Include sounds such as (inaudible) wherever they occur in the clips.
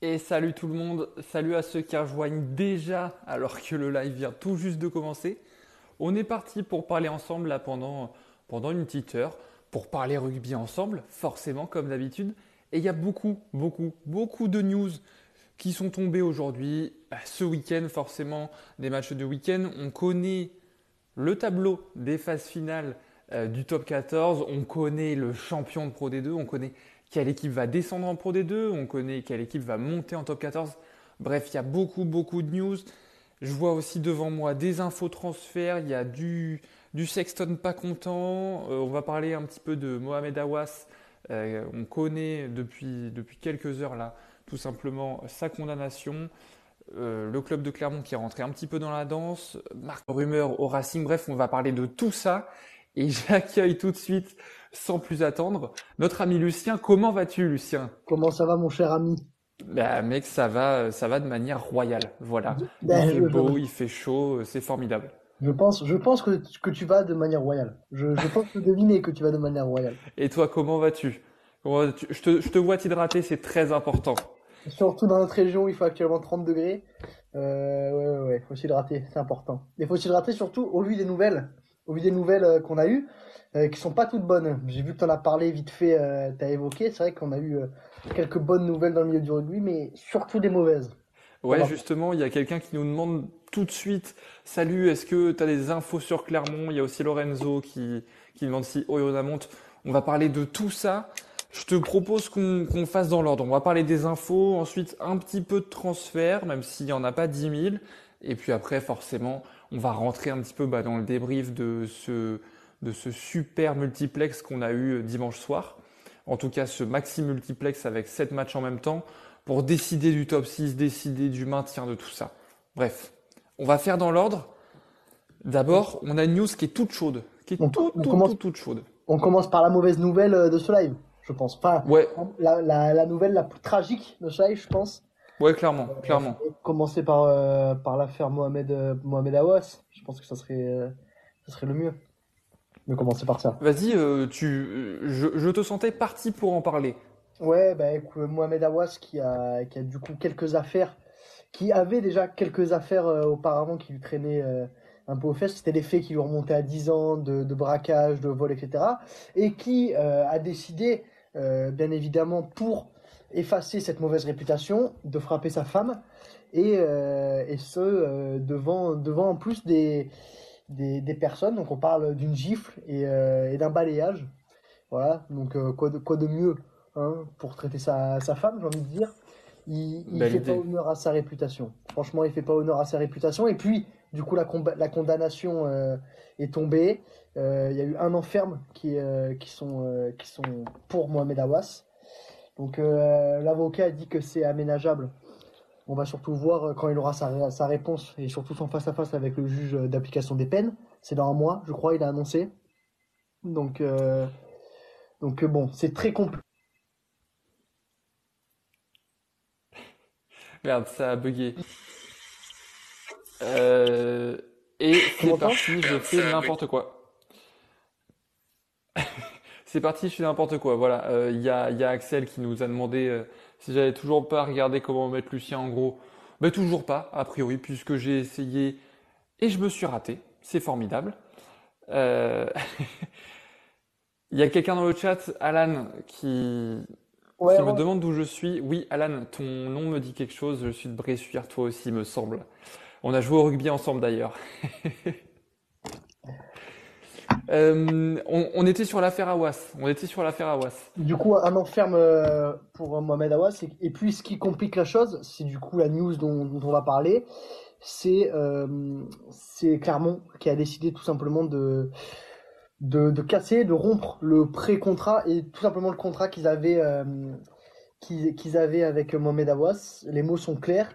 Et salut tout le monde, salut à ceux qui rejoignent déjà alors que le live vient tout juste de commencer. On est parti pour parler ensemble là pendant, une petite heure, pour parler rugby ensemble, forcément comme d'habitude. Et il y a beaucoup, beaucoup, beaucoup de news qui sont tombées aujourd'hui. Bah, ce week-end, forcément, des matchs de week-end. On connaît le tableau des phases finales euh, du top 14. On connaît le champion de Pro D2. On connaît quelle équipe va descendre en Pro D2, on connaît quelle équipe va monter en top 14. Bref, il y a beaucoup, beaucoup de news. Je vois aussi devant moi des infos transferts, il y a du, Sexton pas content. Euh, on va parler un petit peu de Mohamed Awas. Euh, on connaît depuis, depuis quelques heures là tout simplement sa condamnation. Euh, le club de Clermont qui est rentré un petit peu dans la danse, Marc Rumeur au Racing, bref, on va parler de tout ça. Et (laughs) j'accueille tout de suite sans plus attendre, notre ami Lucien. Comment vas-tu, Lucien? Comment ça va, mon cher ami? Bah, mec, ça va, ça va de manière royale. Voilà. Ben, il fait beau, il fait chaud, c'est formidable. Je pense, je pense que, que tu vas de manière royale. Je, je pense deviner que tu vas de manière royale. Et toi, comment vas-tu? Je, te, je te vois t'hydrater, c'est très important. Surtout dans notre région, il faut actuellement 30 degrés. Euh, ouais, ouais, ouais, faut s'hydrater, c'est important. Il faut s'hydrater surtout au vu des nouvelles, au vu des nouvelles euh, qu'on a eues. Euh, qui sont pas toutes bonnes. J'ai vu que tu en as parlé vite fait, euh, tu as évoqué. C'est vrai qu'on a eu euh, quelques bonnes nouvelles dans le milieu du rugby, mais surtout des mauvaises. Ouais, justement, il y a quelqu'un qui nous demande tout de suite Salut, est-ce que tu as des infos sur Clermont? Il y a aussi Lorenzo qui, qui demande si Oyonnax monte. On va parler de tout ça. Je te propose qu'on fasse dans l'ordre. On va parler des infos, ensuite un petit peu de transfert, même s'il n'y en a pas 10 000. Et puis après, forcément, on va rentrer un petit peu bah, dans le débrief de ce, de ce super multiplex qu'on a eu euh, dimanche soir. En tout cas, ce maxi multiplex avec 7 matchs en même temps pour décider du top 6, décider du maintien de tout ça. Bref, on va faire dans l'ordre. D'abord, on a une news qui est toute chaude, qui est toute, toute, chaude. On commence par la mauvaise nouvelle euh, de ce live, je pense. Enfin, ouais. la, nouvelle la plus tragique de ce live, je pense. Ouais, clairement, clairement. commencer par, euh, par l'affaire Mohamed, Mohamed Awas. Je pense que ça serait, ça serait le mieux de commencer par ça. Vas-y, euh, tu, je, te sentais parti pour en parler. Ouais, bah, Mohamed Awas qui a, qui a du coup quelques affaires, qui avait déjà quelques affaires euh, auparavant qui lui traînaient euh, un peu aux fesses. C'était les faits qui lui remontaient à 10 ans de, braquage, de vol, etc. Et qui a décidé, bien évidemment, pour effacer cette mauvaise réputation, de frapper sa femme. Et, et ce, devant, devant en plus des des, personnes. Donc on parle d'une gifle et, euh, d'un balayage. Voilà, donc euh, quoi, de, quoi de mieux hein, pour traiter sa, femme, j'ai envie de dire. Il, il fait pas honneur à sa réputation. Franchement, il fait pas honneur à sa réputation. Et puis, du coup, la, la condamnation euh, est tombée. Il y a eu un enferme qui, qui, sont, qui sont pour Mohamed Awas. Donc, l'avocat a dit que c'est aménageable on va surtout voir euh, quand il aura sa, réponse et surtout son face-à-face avec le juge euh, d'application des peines. C'est dans un mois, je crois, il a annoncé. Donc, euh, donc bon, c'est très compliqué. (laughs) Merde, ça a bugué. Et c'est parti, je fais n'importe quoi. (laughs) c'est parti, je fais n'importe quoi. Voilà, il y, a, y, a, Axel qui nous a demandé si j'avais toujours pas regardé comment mettre Lucien en gros, ben toujours pas, a priori, puisque j'ai essayé et je me suis raté. C'est formidable. Euh... (laughs) Il y a quelqu'un dans le chat, Alan, qui, me demande d'où je suis. Oui, Alan, ton nom me dit quelque chose. Je suis de Bressuire, toi aussi, me semble. On a joué au rugby ensemble d'ailleurs. (laughs) Euh, on, était sur l'affaire Awas. On était sur l'affaire Awas. Du coup, un enferme euh, pour Mohamed Awas. Et, puis, ce qui complique la chose, c'est du coup la news dont, on va parler. C'est euh, Clermont qui a décidé tout simplement de, de, casser, de rompre le pré-contrat et tout simplement le contrat qu'ils avaient, avaient avec Mohamed Awas. Les mots sont clairs.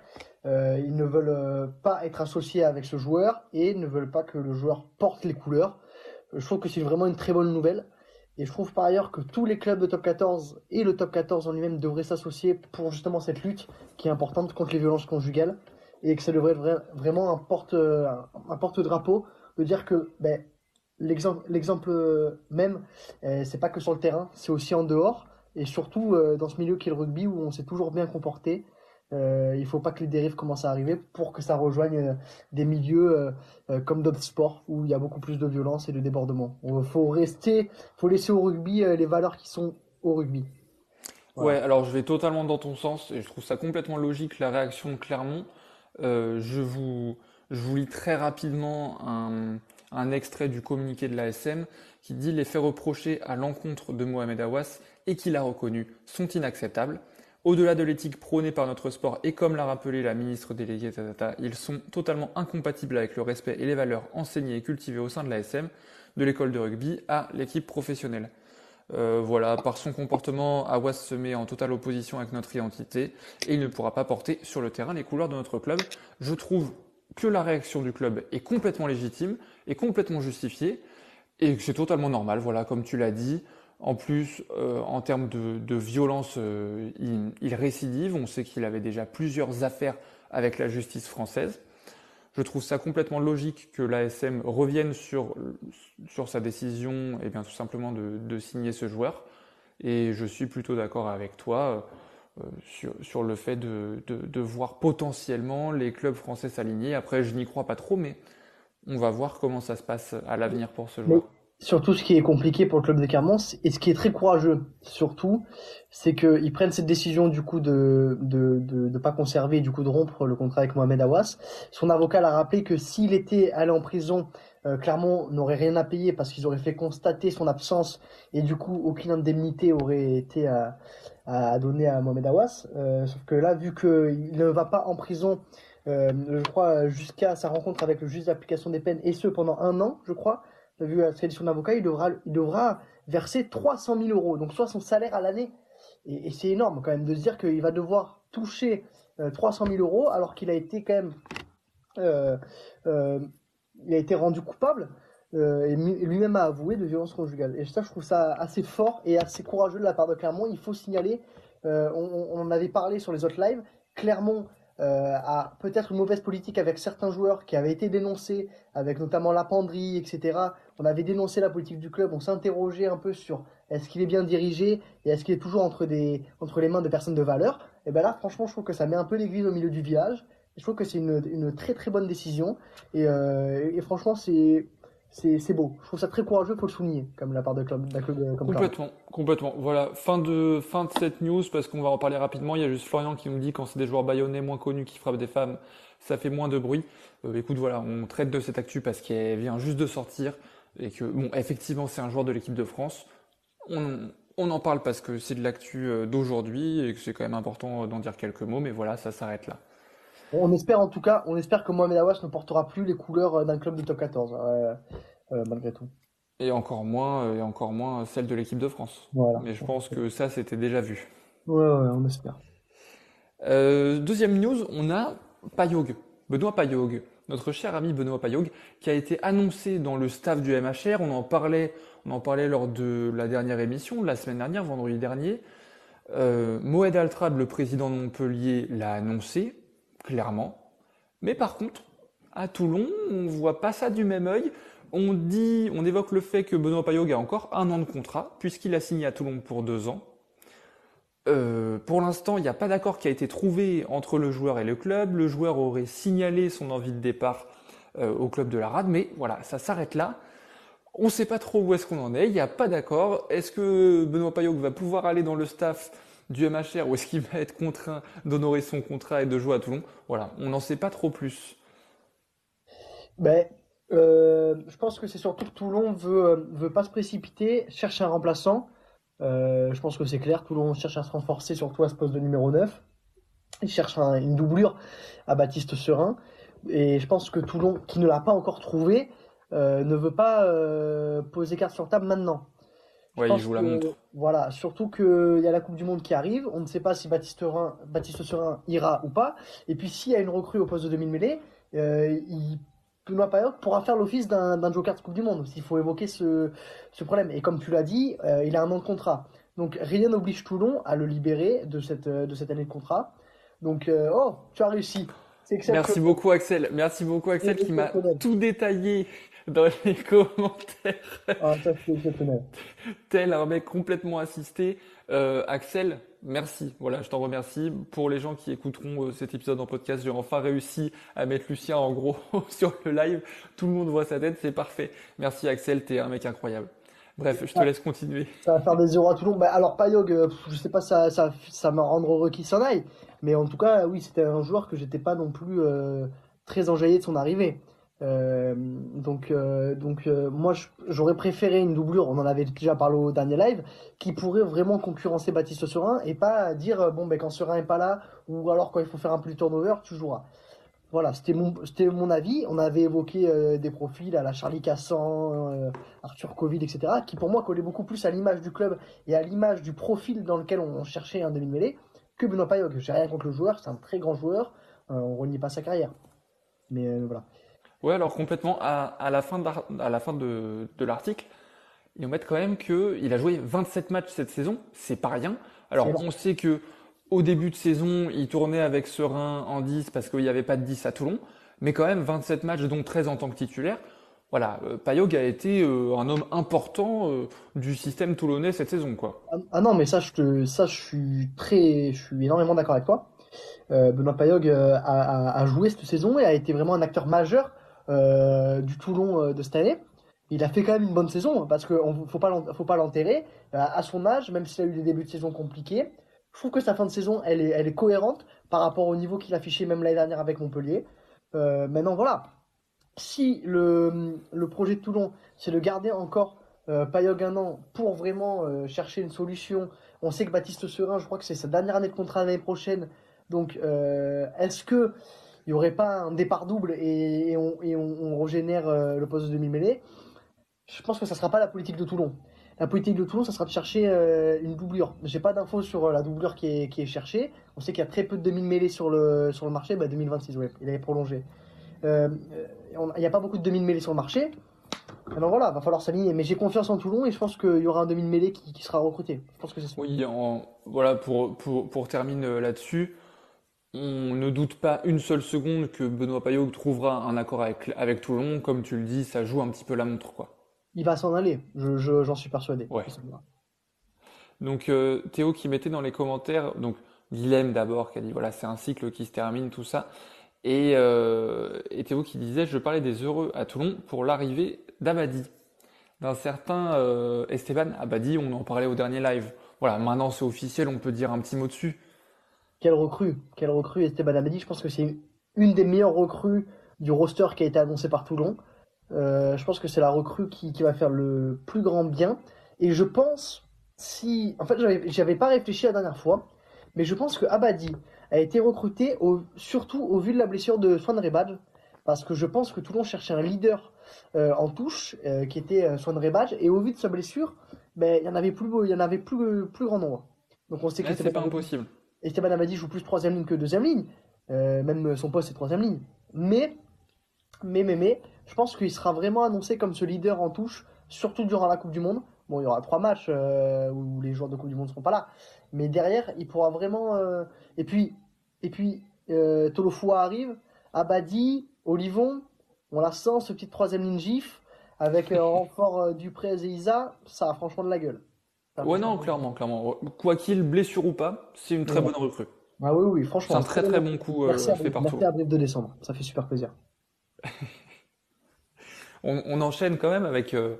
ils ne veulent pas être associés avec ce joueur et ne veulent pas que le joueur porte les couleurs. Je trouve que c'est vraiment une très bonne nouvelle. Et je trouve par ailleurs que tous les clubs de top 14 et le top 14 en lui-même devraient s'associer pour justement cette lutte qui est importante contre les violences conjugales. Et que ça devrait être vraiment un porte, un porte-drapeau de dire que ben, l'exemple même, euh, c'est pas que sur le terrain, c'est aussi en dehors. Et surtout euh, dans ce milieu qui est le rugby où on s'est toujours bien comporté. Euh, il faut pas que les dérives commencent à arriver pour que ça rejoigne euh, des milieux euh, comme d'autres sports où il y a beaucoup plus de violence et de débordement. Il faut rester, faut laisser au rugby les valeurs qui sont au rugby. Voilà. Ouais, alors je vais totalement dans ton sens et je trouve ça complètement logique la réaction de Clermont. Je vous, je vous lis très rapidement un, un extrait du communiqué de l'ASM qui dit les faits reprochés à l'encontre de Mohamed Awas et qu'il a reconnu sont inacceptables. Au-delà de l'éthique prônée par notre sport et comme l'a rappelé la ministre déléguée ils sont totalement incompatibles avec le respect et les valeurs enseignées et cultivées au sein de l'ASM, de l'école de rugby à l'équipe professionnelle. Euh, voilà, par son comportement, Awas se met en totale opposition avec notre identité et il ne pourra pas porter sur le terrain les couleurs de notre club. Je trouve que la réaction du club est complètement légitime et complètement justifiée et que c'est totalement normal, voilà, comme tu l'as dit. En plus, euh, en termes de, de violence, euh, il, il, récidive. On sait qu'il avait déjà plusieurs affaires avec la justice française. Je trouve ça complètement logique que l'ASM revienne sur, sur sa décision et bien tout simplement de, de signer ce joueur. Et je suis plutôt d'accord avec toi euh, sur, sur, le fait de, de, de, voir potentiellement les clubs français s'aligner. Après, je n'y crois pas trop, mais on va voir comment ça se passe à l'avenir pour ce joueur. Surtout, ce qui est compliqué pour le club de Clermont, et ce qui est très courageux, surtout, c'est qu'ils prennent cette décision du coup de de, de de pas conserver, du coup de rompre le contrat avec Mohamed Awas. Son avocat l'a rappelé que s'il était allé en prison, euh, Clermont n'aurait rien à payer parce qu'ils auraient fait constater son absence et du coup aucune indemnité aurait été à, à donner à Mohamed Awas. Euh, sauf que là, vu qu'il ne va pas en prison, euh, je crois jusqu'à sa rencontre avec le juge d'application des peines et ce pendant un an, je crois vu la de son avocat, il devra, il devra verser 300 000 euros, donc soit son salaire à l'année. Et, c'est énorme quand même de se dire qu'il va devoir toucher euh, 300 000 euros alors qu'il a été quand même, euh, euh, il a été rendu coupable euh, et lui-même a avoué de violence conjugale. Et ça, je trouve ça assez fort et assez courageux de la part de Clermont. Il faut signaler, euh, on, en avait parlé sur les autres lives, Clermont euh, a peut-être une mauvaise politique avec certains joueurs qui avaient été dénoncés, avec notamment la penderie, etc. On avait dénoncé la politique du club, on s'interrogeait un peu sur est-ce qu'il est bien dirigé et est-ce qu'il est toujours entre, des, entre les mains de personnes de valeur. Et ben là, franchement, je trouve que ça met un peu l'église au milieu du village. Je trouve que c'est une, une très très bonne décision. Et, euh, et franchement, c'est c'est beau. Je trouve ça très courageux, faut le souligner, comme la part de club, d'un club comme Complètement, complètement. Voilà, fin de, fin de cette news, parce qu'on va en parler rapidement. Il y a juste Florian qui nous dit quand c'est des joueurs bayonnais moins connus qui frappent des femmes, ça fait moins de bruit. Euh, écoute, voilà, on traite de cette actu parce qu'elle vient juste de sortir et que, bon, effectivement, c'est un joueur de l'équipe de France. On, on en parle parce que c'est de l'actu euh, d'aujourd'hui et que c'est quand même important d'en dire quelques mots, mais voilà, ça s'arrête là. On espère en tout cas, on espère que Mohamed Awas ne portera plus les couleurs d'un club de top 14, euh, euh, malgré tout. Et encore moins, et encore moins celle de l'équipe de France. Voilà. Mais je pense que ça, c'était déjà vu. Ouais, ouais, on espère. Euh, deuxième news, on a Payog, Benoît Payog, notre cher ami Benoît Payog, qui a été annoncé dans le staff du MHR. On en parlait, lors de la dernière émission, la semaine dernière, vendredi dernier. Euh, Moed Altrad, le président de Montpellier, l'a annoncé clairement. Mais par contre, à Toulon, on voit pas ça du même œil. On dit, on évoque le fait que Benoît Payog a encore un an de contrat, puisqu'il a signé à Toulon pour deux ans. Euh, pour l'instant, il n'y a pas d'accord qui a été trouvé entre le joueur et le club. Le joueur aurait signalé son envie de départ euh, au club de la Rade, mais voilà, ça s'arrête là. On ne sait pas trop où est-ce qu'on en est. Il n'y a pas d'accord. Est-ce que Benoît Payog va pouvoir aller dans le staff du MHR ou est-ce qu'il va être contraint d'honorer son contrat et de jouer à Toulon? Voilà, on n'en sait pas trop plus. Ben, euh, je pense que c'est surtout que Toulon veut, veut pas se précipiter, cherche un remplaçant. Euh, je pense que c'est clair, Toulon cherche à se renforcer, surtout à ce poste de numéro 9. Il cherche un, une doublure à Baptiste Serin. Et je pense que Toulon, qui ne l'a pas encore trouvé, euh, ne veut pas euh, poser carte sur table maintenant. Ouais, il joue que, la montre. Voilà, surtout qu'il y a la Coupe du Monde qui arrive. On ne sait pas si Baptiste Serin, Baptiste Serin ira ou pas. Et puis s'il y a une recrue au poste de 2000 mêlée, euh, il Benoît Payot pourra faire l'office d'un joker de Coupe du Monde, s'il faut évoquer ce, ce, problème. Et comme tu l'as dit, euh, il a un an de contrat. Donc rien n'oblige Toulon à le libérer de cette, de cette année de contrat. Donc, euh, oh, tu as réussi. Merci beaucoup Axel. Merci beaucoup Axel qui m'a tout détaillé dans les (laughs) commentaires. Ah, ça Tel un mec complètement assisté. Euh, Axel, merci. Voilà, je t'en remercie. Pour les gens qui écouteront euh, cet épisode en podcast, j'ai enfin réussi à mettre Lucien en gros (laughs) sur le live. Tout le monde voit sa tête, c'est parfait. Merci Axel, t'es un mec incroyable. Bref, je te laisse continuer. Ça va faire des zéros à Toulon. Bah, alors Payog, euh, je sais pas, ça, ça, ça me rendre heureux qu'il s'en aille. Mais en tout cas, oui, c'était un joueur que j'étais pas non plus euh, très enjaillé de son arrivée. Euh, donc, euh, donc euh, moi, j'aurais préféré une doublure, on en avait déjà parlé au dernier live, qui pourrait vraiment concurrencer Baptiste Serin et pas dire, bon, ben, quand Serin est pas là, ou alors quand il faut faire un plus turnover, tu joueras. Voilà, c'était mon, c'était mon avis. On avait évoqué des profils à la Charlie Cassan, Arthur Covid, etc., qui pour moi collaient beaucoup plus à l'image du club et à l'image du profil dans lequel on, cherchait un demi-mêlée que Benoît Payog. J'ai rien contre le joueur, c'est un très grand joueur, on renie pas sa carrière. Mais voilà. Ouais, alors complètement. À, la fin de, à la fin de, de l'article, ils mettent quand même qu'il a joué 27 matchs cette saison. C'est pas rien. Alors, on sait que au début de saison, il tournait avec Serein en 10 parce qu'il n'y avait pas de 10 à Toulon. Mais quand même, 27 matchs, dont 13 en tant que titulaire. Voilà, euh, Payog a été euh, un homme important euh, du système toulonnais cette saison, quoi. Ah, ah non, mais ça, je te, ça, je suis très, je suis énormément d'accord avec toi. Benoît Payog a, a, a, joué cette saison et a été vraiment un acteur majeur du Toulon euh, de cette année. Il a fait quand même une bonne saison parce qu'il ne faut pas l'enterrer. Euh, à son âge, même s'il a eu des débuts de saison compliqués, je trouve que sa fin de saison, elle est, cohérente par rapport au niveau qu'il affichait même l'année dernière avec Montpellier. maintenant, voilà. Si le, le, projet de Toulon, c'est de garder encore euh, Payog un an pour vraiment chercher une solution, on sait que Baptiste Serin, je crois que c'est sa dernière année de contrat l'année prochaine. Donc, est-ce que il n'y aurait pas un départ double et, on, et régénère euh, le poste de demi-mêlée, je pense que ça ne sera pas la politique de Toulon. La politique de Toulon, ça sera de chercher euh, une doublure. J'ai pas d'infos sur euh, la doublure qui est, cherchée. On sait qu'il y a très peu de demi-mêlées sur le, marché. Bah, 2026, ouais, il avait prolongé. il n'y a pas beaucoup de demi-mêlées sur le marché. Alors voilà, va falloir s'aligner. Mais j'ai confiance en Toulon et je pense qu'il y aura un demi-mêlée qui, sera recruté. Je pense que c'est Oui, voilà, pour, pour, pour terminer là-dessus, on ne doute pas une seule seconde que Benoît Payot trouvera un accord avec, avec Toulon. Comme tu le dis, ça joue un petit peu la montre. quoi. Il va s'en aller, j'en je, suis persuadé. Donc euh, Théo qui mettait dans les commentaires, donc Guilhem d'abord, qui a dit voilà, c'est un cycle qui se termine, tout ça. Et, euh, et, Théo qui disait je parlais des heureux à Toulon pour l'arrivée d'Abadi. D'un certain euh, Esteban Abadi, on en parlait au dernier live. Voilà, maintenant c'est officiel, on peut dire un petit mot dessus. Quelle recrue, quelle recrue Esteban Abadi. Je pense que c'est une des meilleures recrues du roster qui a été annoncé par Toulon. Euh, je pense que c'est la recrue qui, va faire le plus grand bien. Et je pense, si. En fait, j'avais pas réfléchi la dernière fois, mais je pense que Abadi a été recruté surtout au vu de la blessure de Swan Rebadge. Parce que je pense que Toulon cherchait un leader euh, en touche, euh, qui était Swan Rebadge. Et au vu de sa blessure, ben, il y en avait plus, il y en avait plus, plus grand nombre. Donc on sait que c'est pas impossible. Esteban Amadi joue plus troisième ligne que deuxième ligne. Euh, même son poste c'est troisième ligne. Mais, mais, mais, mais, je pense qu'il sera vraiment annoncé comme ce leader en touche, surtout durant la Coupe du Monde. Bon, il y aura trois matchs euh, où les joueurs de Coupe du Monde ne seront pas là. Mais derrière, il pourra vraiment. Euh, et puis, et puis Tolofoua arrive, Abadi, Olivon, on la sent, ce petit troisième ligne gif, avec (laughs) renfort Dupré et Isa, ça a franchement de la gueule. Ouais, non, clairement, clairement. Quoi qu'il, blessure ou pas, c'est une très bonne recrue. Ah oui, oui, franchement. C'est un très très bon coup euh, fait partout. Merci à de décembre, ça fait super plaisir. (laughs) on, enchaîne quand même avec euh,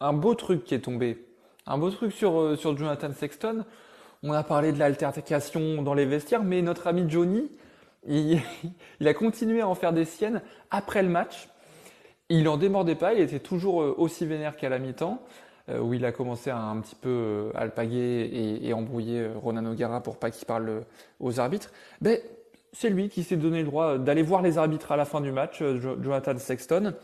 un beau truc qui est tombé. Un beau truc sur, euh, sur Jonathan Sexton. On a parlé de l'altercation dans les vestiaires, mais notre ami Johnny, il, (laughs) il, a continué à en faire des siennes après le match. Il n'en démordait pas, il était toujours aussi vénère qu'à la mi-temps. Euh, où il a commencé à un petit peu euh, alpaguer et, et embrouiller euh, Ronan O'Gara pour pas qu'il parle aux arbitres, ben, c'est lui qui s'est donné le droit d'aller voir les arbitres à la fin du match, Jonathan Sexton.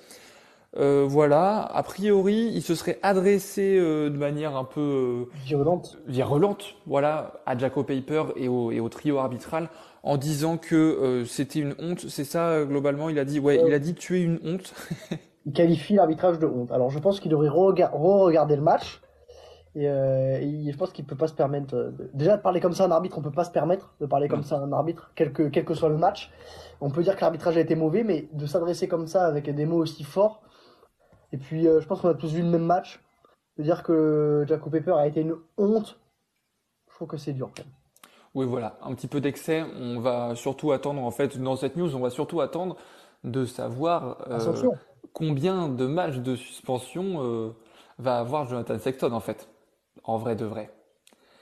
Euh, voilà, a priori, il se serait adressé de manière un peu virulente, virulente, voilà, à Jaco Paper et au, et au trio arbitral, en disant que c'était une honte. C'est ça globalement. Il a dit, ouais, il a dit tu es une honte. (laughs) il qualifie l'arbitrage de honte. Alors je pense qu'il devrait re-regarder le match Et, euh, et je pense qu'il peut pas se permettre. euh, de- Déjà, de parler comme ça à un arbitre, on peut pas se permettre de parler comme Non. ça à un arbitre, quel que, quel que soit le match. On peut dire que l'arbitrage a été mauvais, mais de s'adresser comme ça avec des mots aussi forts. Et puis, euh, je pense qu'on a tous vu le même match. De dire que Jaco Pepper a été une honte, je trouve que c'est dur quand même. Oui, voilà, un petit peu d'excès. On va surtout attendre, en fait, dans cette news, on va surtout attendre de savoir euh, Attention. Combien de matchs de suspension euh, va avoir Jonathan Sexton, en fait, en vrai de vrai?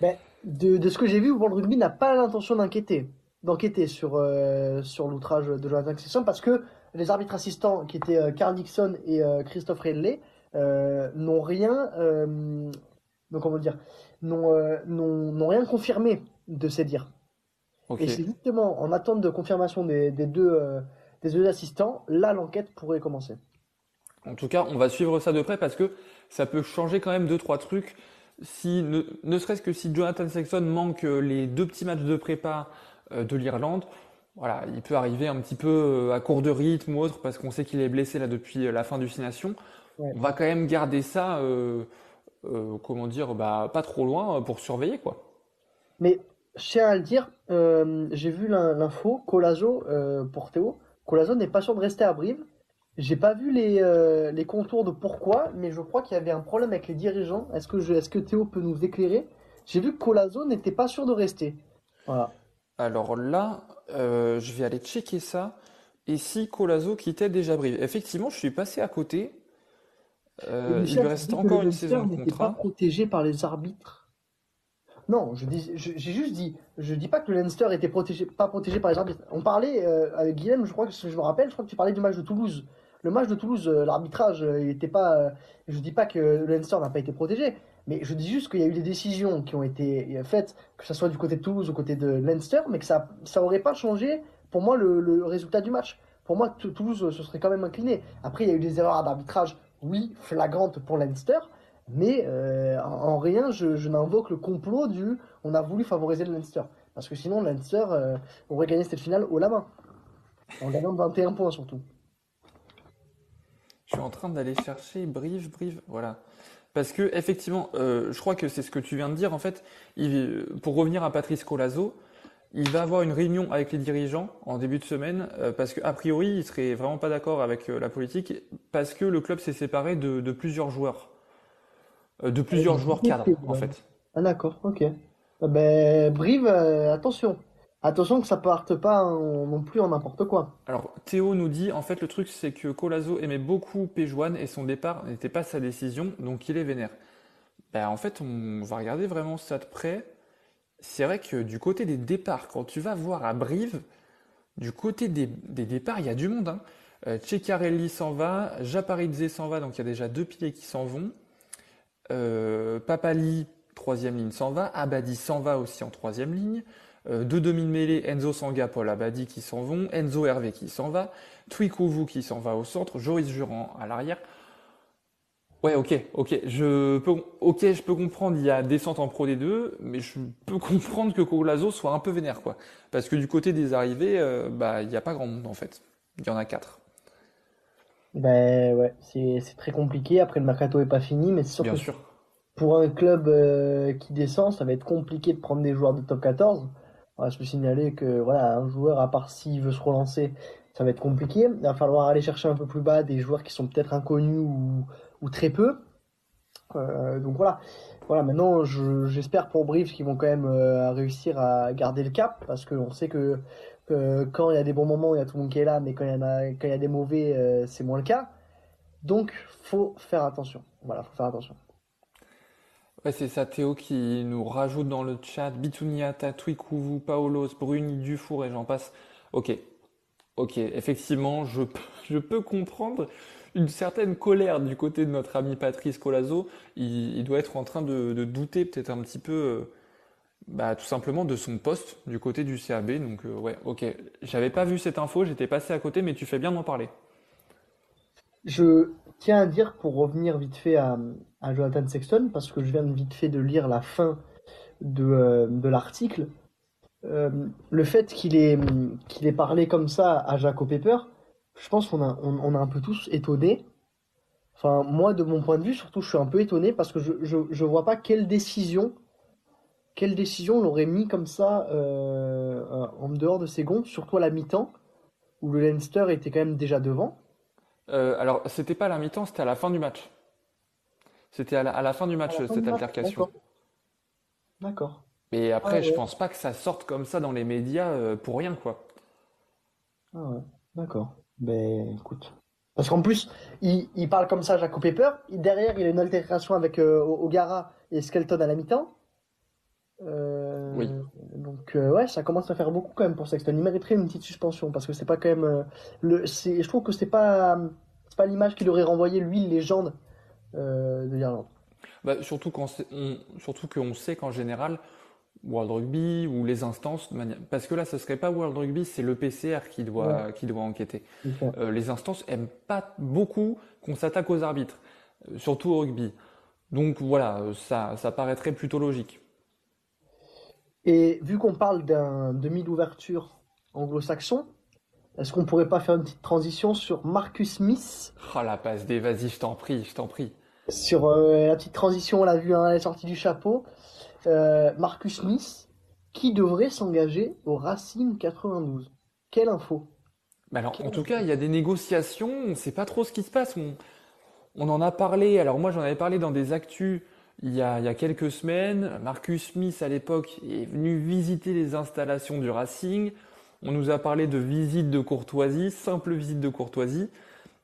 Ben, de, de ce que j'ai vu, World Rugby n'a pas l'intention d'inquiéter, d'enquêter sur, euh, sur l'outrage de Jonathan Sexton parce que les arbitres assistants qui étaient euh, Carl Dixon et euh, Christophe Redley n'ont rien, donc comment dire, n'ont rien confirmé de ces dires. Et c'est justement en attente de confirmation des, des deux, des deux assistants, là l'enquête pourrait commencer. En tout cas, on va suivre ça de près parce que ça peut changer quand même deux, trois trucs. Si, ne, ne serait-ce que si Jonathan Sexton manque euh, les deux petits matchs de prépa euh, de l'Irlande, voilà, il peut arriver un petit peu euh, à court de rythme ou autre parce qu'on sait qu'il est blessé là depuis la fin du Six Nations. Ouais. On va quand même garder ça, euh, euh, comment dire, bah, pas trop loin pour surveiller quoi. Mais tiens à le dire, euh, j'ai vu l'in- l'info, Colazo pour Théo. Colazo n'est pas sûr de rester à Brive. J'ai pas vu les, euh, les contours de pourquoi, mais je crois qu'il y avait un problème avec les dirigeants. Est-ce que, je, est-ce que Théo peut nous éclairer? J'ai vu que Colazo n'était pas sûr de rester. Voilà. Alors là, euh, je vais aller checker ça. Et si Colazo quittait déjà Brive? Effectivement, je suis passé à côté. Euh, il lui reste encore une saison de n'était pas contrat. protégé par les arbitres. Non, je dis, je- j'ai juste dit, je dis pas que le Leinster était protégé, pas protégé par les arbitres. On parlait euh, avec Guillaume, je crois que je me rappelle, je crois que tu parlais du match de Toulouse. Le match de Toulouse, euh, l'arbitrage, euh, il était pas. euh, je dis pas que le Leinster n'a pas été protégé, mais je dis juste qu'il y a eu des décisions qui ont été euh, faites, que ce soit du côté de Toulouse ou côté de Leinster, mais que ça, ça pas changé pour moi le, résultat du match. Pour moi, Tou- Toulouse euh, se serait quand même incliné. Après, il y a eu des erreurs d'arbitrage, oui, flagrantes pour Leinster. Mais euh, en, en rien, je, n'invoque le complot du on a voulu favoriser le Leinster. Parce que sinon, le Leinster euh, aurait gagné cette finale haut la main. En gagnant de 21 points surtout. Je suis en train d'aller chercher Brive, Brive, voilà. Parce que effectivement, euh, je crois que c'est ce que tu viens de dire. En fait, il- pour revenir à Patrice Colazo, il va avoir une réunion avec les dirigeants en début de semaine, euh, parce que a priori, il serait vraiment pas d'accord avec euh, la politique, parce que le club s'est séparé de, de plusieurs joueurs, de plusieurs joueurs cadres, en ouais. fait. Ah d'accord, ok. Ah Ben, Brive, attention. Attention que ça parte pas en- non plus en n'importe quoi. Alors, Théo nous dit, en fait, le truc, c'est que Colazo aimait beaucoup Péjoine et son départ n'était pas sa décision, donc il est vénère. Ben, en fait, on va regarder vraiment ça de près. C'est vrai que du côté des départs, quand tu vas voir à Brive, du côté des, départs, il y a du monde. Hein. Euh, Ceccarelli s'en va, Japaridze s'en va, donc il y a déjà deux piliers qui s'en vont. Euh, Papali, troisième ligne, s'en va. Abadi s'en va aussi en troisième ligne. Euh, deux demi-mêlée, Enzo Sanga, Paul Abadi qui s'en vont. Enzo Hervé qui s'en va. Twikuvu qui s'en va au centre. Joris Jurand à l'arrière. Ouais, ok, ok. Je peux, ok, je peux comprendre, il y a descente en pro des deux, mais je peux (laughs) comprendre que Colazo soit un peu vénère, quoi. Parce que du côté des arrivées, euh, bah, il n'y a pas grand monde, en fait. Il y en a quatre. Ben ouais, c'est c'est très compliqué. Après, le mercato est pas fini, mais c'est sûr Bien que sûr. pour un club euh, qui descend, ça va être compliqué de prendre des joueurs de top 14. On va se signaler que voilà, un joueur, à part s'il veut se relancer, ça va être compliqué. Il va falloir aller chercher un peu plus bas des joueurs qui sont peut-être inconnus ou, très peu. Euh, donc voilà. Voilà, maintenant, je- j'espère pour Brive qu'ils vont quand même euh, réussir à garder le cap, parce qu'on sait que, que quand il y a des bons moments, il y a tout le monde qui est là, mais quand il y en a, quand il y a des mauvais, euh, c'est moins le cas. Donc, faut faire attention. Voilà, faut faire attention. Ouais, c'est ça, Théo qui nous rajoute dans le chat Bituniata, Twikuvu, Paolos, Bruni, Dufour et j'en passe. Ok, ok, effectivement, je, (laughs) je peux comprendre une certaine colère du côté de notre ami Patrice Colazo. Il, doit être en train de, de douter peut-être un petit peu, euh, bah, tout simplement de son poste du côté du CAB. Donc, euh, ouais, ok. J'avais pas vu cette info, j'étais passé à côté, mais tu fais bien d'en parler. Je tiens à dire, pour revenir vite fait à, à Jonathan Sexton, parce que je viens vite fait de lire la fin de, euh, de l'article, euh, le fait qu'il ait, ait parlé comme ça à Jaco Pepper, je pense qu'on a, on, a un peu tous étonné. Enfin, moi, de mon point de vue, surtout, je suis un peu étonné parce que je, je, je vois pas quelle décision, quelle décision l'aurait mis comme ça euh, en dehors de ses gonds, surtout à la mi-temps, où le Leinster était quand même déjà devant. Euh, alors, c'était pas à la mi-temps, c'était à la fin du match. C'était à la, à la fin du match, fin cette du match, altercation. d'accord. Ah après, je ouais. pense pas que ça sorte comme ça dans les médias euh, pour rien, quoi. Ah ouais, d'accord. Ben, écoute. Parce qu'en plus, il, il parle comme ça à Jaco Pepper. Derrière, il a une altercation avec euh, O'Gara et Skelton à la mi-temps. Euh, Oui. donc, euh, ouais, ça commence à faire beaucoup quand même pour Sexton. Il mériterait une petite suspension parce que c'est pas quand même. euh, le, je trouve que c'est pas, c'est pas l'image qu'il aurait renvoyé, lui, légende euh, de l'Irlande. Bah, surtout quand on, surtout qu'on sait qu'en général, World Rugby ou les instances, de manière- parce que là, ce serait pas World Rugby, c'est le PCR qui doit, qui doit enquêter. Euh, les instances aiment pas beaucoup qu'on s'attaque aux arbitres, euh, surtout au rugby. Donc voilà, euh, ça, ça paraîtrait plutôt logique. Et vu qu'on parle d'un demi d'ouverture anglo-saxon, est-ce qu'on pourrait pas faire une petite transition sur Marcus Smith? Oh la passe des, vas-y, je t'en prie, je t'en prie. Sur euh, la petite transition, on l'a vu, hein, elle est sortie du chapeau. Euh, Marcus Smith, qui devrait s'engager au Racing 92. Quelle info? Bah alors, en tout cas, il y a des négociations, on ne sait pas trop ce qui se passe. On, on en a parlé, alors moi j'en avais parlé dans des actus il y a, quelques semaines. Marcus Smith, à l'époque, est venu visiter les installations du Racing. On nous a parlé de visite de courtoisie, simple visite de courtoisie.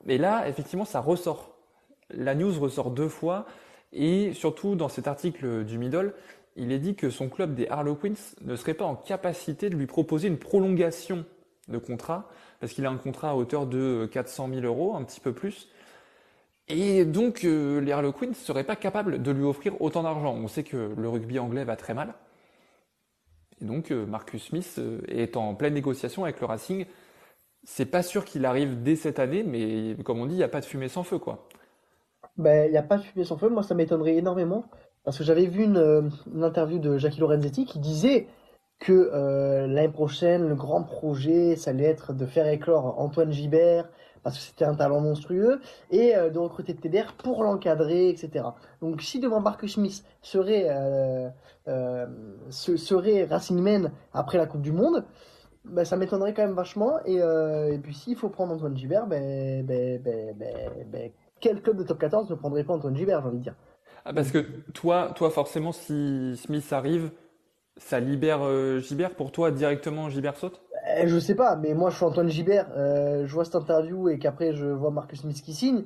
Et là, effectivement, ça ressort. La news ressort deux fois. Et surtout, dans cet article du Middle, il est dit que son club des Harlequins ne serait pas en capacité de lui proposer une prolongation de contrat, parce qu'il a un contrat à hauteur de 400 000 euros, un petit peu plus. Et donc, euh, les Harlequins ne seraient pas capables de lui offrir autant d'argent. On sait que le rugby anglais va très mal. Et donc, euh, Marcus Smith euh, est en pleine négociation avec le Racing. C'est pas sûr qu'il arrive dès cette année, mais comme on dit, il n'y a pas de fumée sans feu, quoi. Ben, il n'y a pas de fumée sans feu. Moi, ça m'étonnerait énormément. Parce que j'avais vu une, interview de Jackie Lorenzetti qui disait que l'année prochaine, le grand projet, ça allait être de faire éclore Antoine Gibert, parce que c'était un talent monstrueux, et euh, de recruter TDR pour l'encadrer, etc. Donc, si devant Marcus Smith serait, euh, euh, se- serait Racing Men après la Coupe du Monde, ben, ça m'étonnerait quand même vachement. Et, euh, et puis, s'il faut prendre Antoine Gibert, ben, ben, ben, ben, quel club de top 14 ne prendrait pas Antoine Gibert, j'ai envie de dire? Ah, parce que toi, toi, forcément, si Smith arrive, ça libère Gibert. Pour toi, directement, Gibert saute? Eh, je sais pas, mais moi je suis Antoine Gibert, euh, je vois cette interview et qu'après je vois Marcus Smith qui signe.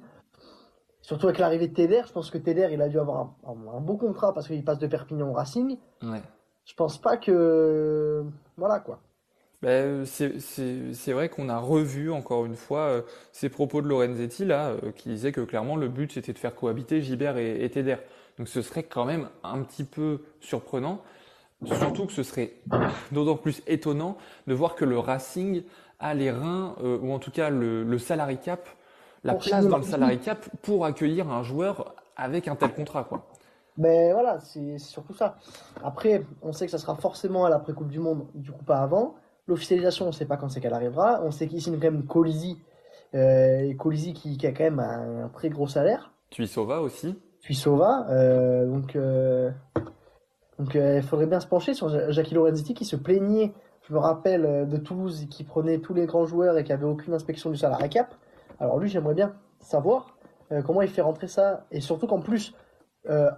Surtout avec l'arrivée de Teder, je pense que Teder il a dû avoir un, un- un beau contrat parce qu'il passe de Perpignan au Racing. Ouais. Je pense pas que. Voilà quoi. Ben, c'est vrai qu'on a revu encore une fois euh, ces propos de Lorenzetti là, euh, qui disait que clairement le but c'était de faire cohabiter Gibert et, et Teder. Donc ce serait quand même un petit peu surprenant, surtout que ce serait d'autant plus étonnant de voir que le Racing a les reins, euh, ou en tout cas le, le salary cap, la Pour place dans le salary cap pour accueillir un joueur avec un tel contrat quoi. Mais voilà, c'est surtout ça. Après, on sait que ça sera forcément à l'après-Coupe du Monde, du coup pas avant. L'officialisation, on sait pas quand c'est qu'elle arrivera. On sait qu'il signe quand même Colisi, euh, Colisi qui, qui a quand même un, très gros salaire. Tuisova aussi. puis Sova. euh, donc, euh, donc euh, il faudrait bien se pencher sur Ja- Jackie Lorenzetti qui se plaignait, je me rappelle, euh, de Toulouse, qui prenait tous les grands joueurs et qui avait aucune inspection du salarié cap. Alors lui, j'aimerais bien savoir euh, comment il fait rentrer ça et surtout qu'en plus, euh,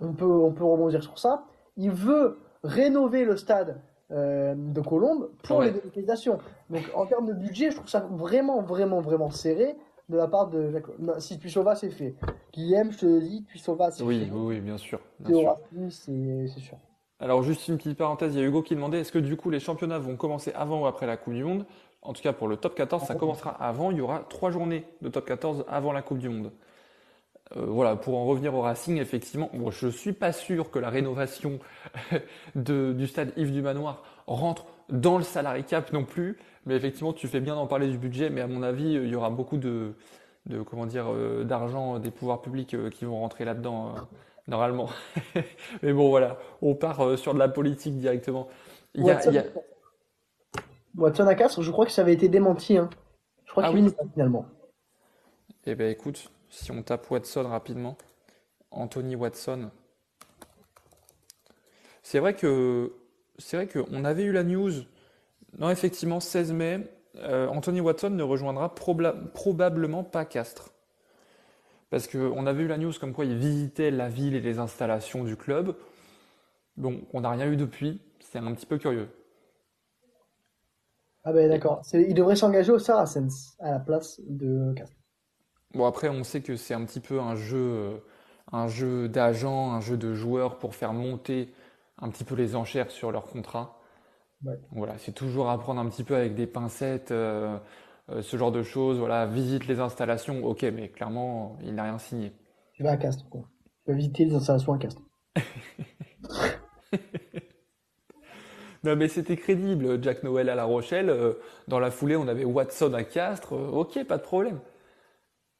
on peut, on peut rebondir sur ça. Il veut rénover le stade euh, de Colombes pour Ouais. les délocalisations. Donc en termes de budget, je trouve ça vraiment, vraiment, vraiment serré de la part de Jacques. Non, si Tuisova, c'est fait. Guillaume, je te le dis, Tuisova, c'est Oui, fait. oui, oui, bien sûr, bien c'est c'est sûr. Alors juste une petite parenthèse, il y a Hugo qui demandait est-ce que du coup les championnats vont commencer avant ou après la Coupe du Monde? En tout cas pour le top 14, ça commencera avant, il y aura trois journées de top 14 avant la Coupe du Monde. Euh, voilà, pour en revenir au Racing, effectivement, bon, je suis pas sûr que la rénovation (laughs) de- du stade Yves du Manoir rentre dans le salary cap non plus, mais effectivement tu fais bien d'en parler du budget, mais à mon avis il y aura beaucoup de, de comment dire euh, d'argent des pouvoirs publics euh, qui vont rentrer là-dedans euh, normalement. (laughs) Mais bon voilà, on part euh, sur de la politique directement. Il y a, Watson, il y a- Watson à Castres, je crois que ça avait été démenti. Hein. Je crois Ah qu'il oui. pas finalement. Eh ben écoute, si on tape Watson rapidement, Anthony Watson. C'est vrai que c'est vrai qu'on avait eu la news. Non, effectivement, 16 mai, euh, Anthony Watson ne rejoindra probablement pas Castres. Parce qu'on avait eu la news comme quoi il visitait la ville et les installations du club. Bon, on n'a rien eu depuis. C'est un petit peu curieux. Ah ben d'accord. Il devrait s'engager au Saracens à la place de Castres. Bon après, on sait que c'est un petit peu un jeu, euh, un jeu d'agents, un jeu de joueurs pour faire monter un petit peu les enchères sur leur contrat. Voilà, c'est toujours à prendre un petit peu avec des pincettes, euh, euh, ce genre de choses. Voilà, visite les installations, ok, mais clairement, il n'a rien signé. Tu vas à Castres, quoi. Tu vas visiter les installations à Castres. (laughs) non, mais c'était crédible. Jack Noël à La Rochelle. Euh, dans la foulée, on avait Watson à Castres. ok, pas de problème.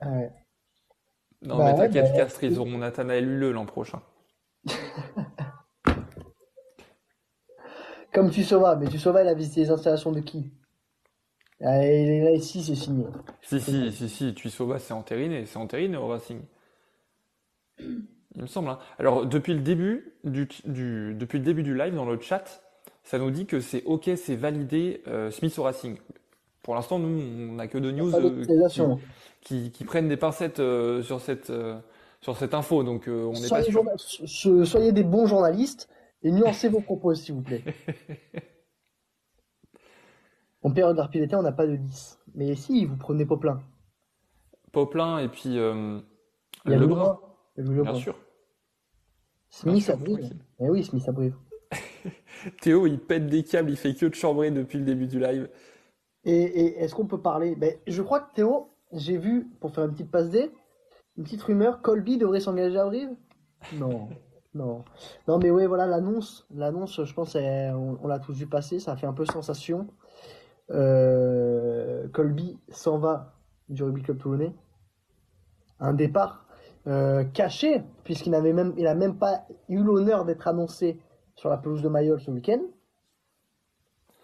Ah ouais. Non, bah mais t'inquiète, bah, Castres, ils auront Nathanaël Huleux l'an prochain. (laughs) Comme tu sauras, mais tu sauras, il a visité les installations de qui? Ah, Et là, ici, c'est signé. Si, si, si, si, tu sauras, c'est entériné, c'est entériné au Racing. Il me semble. Hein. Alors, depuis le, début du, depuis le début du live, dans le chat, ça nous dit que c'est OK, c'est validé euh, Smith au Racing. Pour l'instant, nous, on n'a que de news euh, qui, qui, prennent des pincettes euh, sur, cette, sur cette info, donc on n'est pas sûr. Soyez des bons journalistes et nuancez vos propos, s'il vous plaît. (laughs) En période d'été, on n'a pas de 10. Mais si, vous prenez Poplin. Poplin et puis euh, Il y a Lebrun. Bien sûr. Smith à Brive. Eh oui, Smith à Brive. (laughs) Théo, il pète des câbles, il fait que de chambrer depuis le début du live. Et, est-ce qu'on peut parler? Ben, Je crois que Théo, j'ai vu, pour faire une petite passe D, une petite rumeur, Colby devrait s'engager à Brive Non. (laughs) Non, non, mais ouais, voilà l'annonce. L'annonce, je pense, on, l'a tous vu passer. Ça a fait un peu sensation. Euh, Colby s'en va du rugby club toulonnais. Un départ euh, caché, puisqu'il n'avait même, il a même pas eu l'honneur d'être annoncé sur la pelouse de Mayol ce week-end.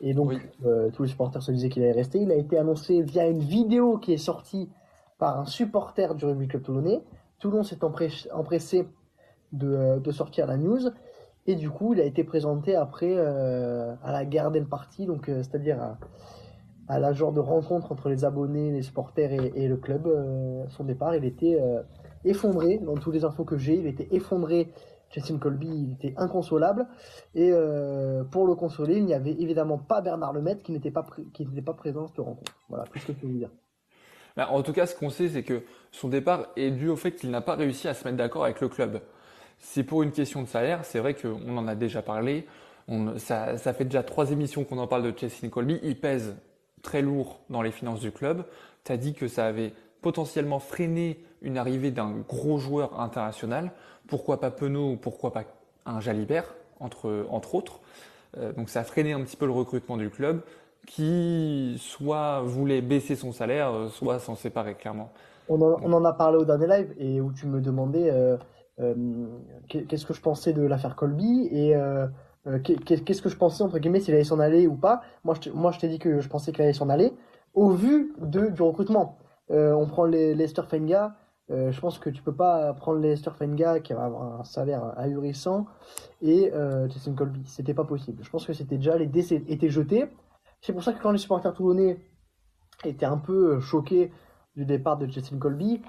Et donc, euh, tous les supporters se disaient qu'il allait rester. Il a été annoncé via une vidéo qui est sortie par un supporter du rugby club toulonnais. Toulon s'est empressé euh, de, sortir la news. Et du coup, il a été présenté après euh, à la Garden Party, donc euh, c'est-à-dire à, la genre de rencontre entre les abonnés, les supporters et, le club. son départ, il était effondré. Dans toutes les infos que j'ai, il était effondré. Justin Colby, il était inconsolable. Et pour le consoler, il n'y avait évidemment pas Bernard Lemaitre qui n'était pas, qui n'était pas présent à cette rencontre. Voilà, tout ce que je peux vous dire. Bah, en tout cas, ce qu'on sait, c'est que son départ est dû au fait qu'il n'a pas réussi à se mettre d'accord avec le club. C'est pour une question de salaire. C'est vrai qu'on en a déjà parlé. ça, fait déjà trois émissions qu'on en parle de Chessin Colby. Il pèse très lourd dans les finances du club. Tu as dit que ça avait potentiellement freiné une arrivée d'un gros joueur international. Pourquoi pas Penaud ou pourquoi pas un Jalibert, entre, entre autres. Euh, donc ça a freiné un petit peu le recrutement du club qui soit voulait baisser son salaire, euh, soit s'en séparer clairement. On en, a parlé au dernier live et où tu me demandais euh, qu'est-ce que je pensais de l'affaire Colby et euh, euh, qu'est-ce que je pensais entre guillemets s'il allait s'en aller ou pas. Moi, je, moi, je t'ai dit que je pensais qu'il allait s'en aller au vu du recrutement. on prend les Lester Fenga. je pense que tu peux pas prendre Lester Fenga qui va avoir un salaire ahurissant et Jason Colby. C'était pas possible. Je pense que c'était déjà les dés étaient jetés. C'est pour ça que quand les supporters toulonnais étaient un peu choqués du départ de Jason Colby,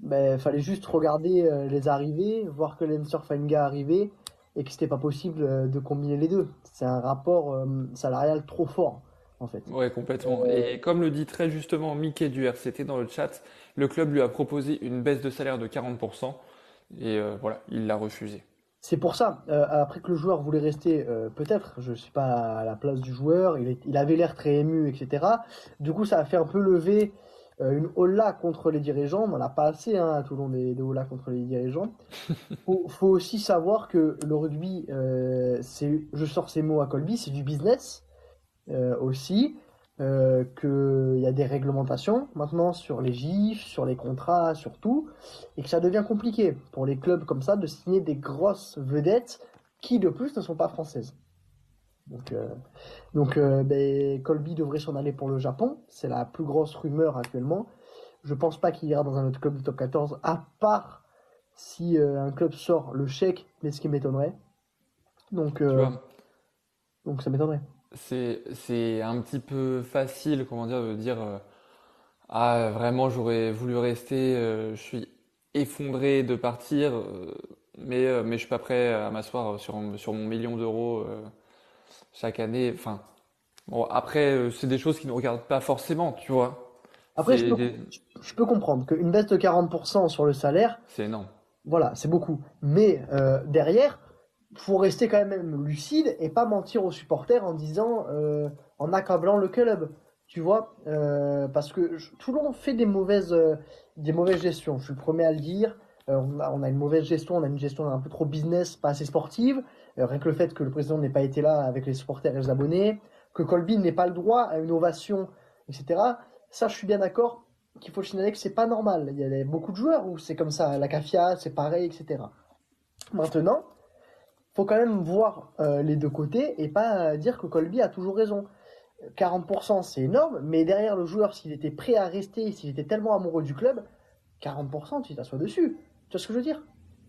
ben, fallait juste regarder euh, les arrivées, voir que Leinster Fenga arrivait et que c'était pas possible euh, de combiner les deux. C'est un rapport euh, salarial trop fort, en fait. Ouais, complètement. Et comme le dit très justement Mickey du RCT dans le chat, le club lui a proposé une baisse de salaire de 40%, et voilà, il l'a refusé. C'est pour ça, après que le joueur voulait rester, peut-être, je ne suis pas à la place du joueur, il, il avait l'air très ému, etc. Du coup, ça a fait un peu lever une hola contre les dirigeants, on n'en a pas assez hein, à Toulon des, des hola contre les dirigeants. (laughs) faut, faut aussi savoir que le rugby, euh, c'est, je sors ces mots à Colby, c'est du business euh, aussi, euh, qu'il y a des réglementations maintenant sur les gifs, sur les contrats, sur tout, et que ça devient compliqué pour les clubs comme ça de signer des grosses vedettes qui de plus ne sont pas françaises. Donc, euh, donc euh, ben, Colby devrait s'en aller pour le Japon. C'est la plus grosse rumeur actuellement. je pense pas qu'il ira dans un autre club de top 14, à part si euh, un club sort le chèque, mais ce qui m'étonnerait. Donc, donc ça m'étonnerait. C'est, un petit peu facile, comment dire, de dire Ah, vraiment, j'aurais voulu rester, je suis effondré de partir, mais, mais je suis pas prêt à m'asseoir sur, sur mon million d'euros chaque année. Enfin, bon, après, c'est des choses qui ne regardent pas forcément, tu vois. Après, je peux, je peux comprendre qu'une baisse de 40% sur le salaire, c'est énorme. Voilà, c'est beaucoup. Mais euh, derrière, faut rester quand même lucide et pas mentir aux supporters en disant, euh, en accablant le club. Tu vois, euh, parce que Toulon fait des mauvaises, euh, des mauvaises gestions. Je suis le premier à le dire. Euh, on a, on, a, une mauvaise gestion, on a une gestion un peu trop business, pas assez sportive. Euh, rien que le fait que le président n'ait pas été là avec les supporters et les abonnés, que Colby n'ait pas le droit à une ovation, etc. Ça, je suis bien d'accord qu'il faut signaler que c'est pas normal. Il y a beaucoup de joueurs où c'est comme ça. La CAFIA, c'est pareil, etc. Maintenant, faut quand même voir euh, les deux côtés et pas dire que Colby a toujours raison. 40% c'est énorme, mais derrière le joueur, s'il était prêt à rester, s'il était tellement amoureux du club, 40% tu t'assois dessus. Tu vois ce que je veux dire?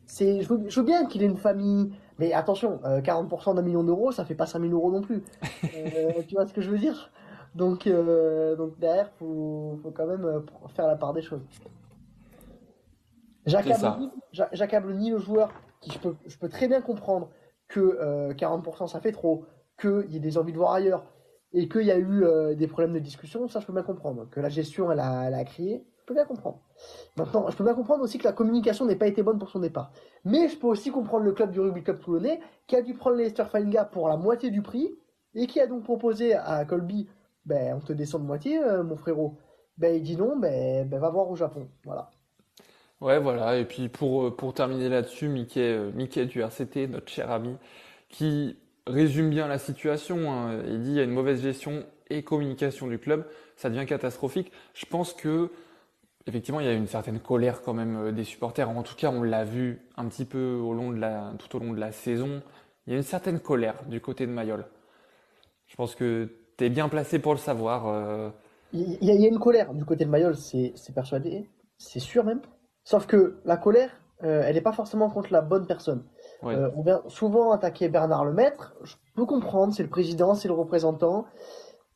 Je, veux, bien qu'il ait une famille, mais attention, 40% euh, d'un million d'euros, ça fait pas 5000 euros non plus. (laughs) Euh, tu vois ce que je veux dire? Donc, euh, donc derrière, il faut, faut, quand même faire la part des choses. J'accable ni, le joueur, qui je peux, je peux très bien comprendre que euh, 40% ça fait trop, qu'il y ait des envies de voir ailleurs, et qu'il y a eu des problèmes de discussion, ça je peux bien comprendre. Que la gestion elle a, elle a crié, peux bien comprendre. Maintenant, je peux bien comprendre aussi que la communication n'ait pas été bonne pour son départ. Mais je peux aussi comprendre le club du Rugby Club Toulonnais qui a dû prendre Leicester Fainga pour la moitié du prix et qui a donc proposé à Colby ben, on te descend de moitié, euh, mon frérot. Ben, il dit non, ben, ben, va voir au Japon. Voilà. Ouais, voilà. Et puis pour, euh, pour terminer là-dessus, Mickey, euh, du RCT, notre cher ami, qui résume bien la situation. Hein. Il dit il y a une mauvaise gestion et communication du club, ça devient catastrophique. Je pense que effectivement il y a une certaine colère quand même des supporters. En tout cas, on l'a vu un petit peu au long de la, tout au long de la saison. Il y a une certaine colère du côté de Mayol. Je pense que tu es bien placé pour le savoir. Euh. Il y, a une colère du côté de Mayol, c'est persuadé, c'est sûr même. Sauf que la colère, euh, elle n'est pas forcément contre la bonne personne. Euh, on vient souvent attaquer Bernard Lemaître, je peux comprendre, c'est le président, c'est le représentant.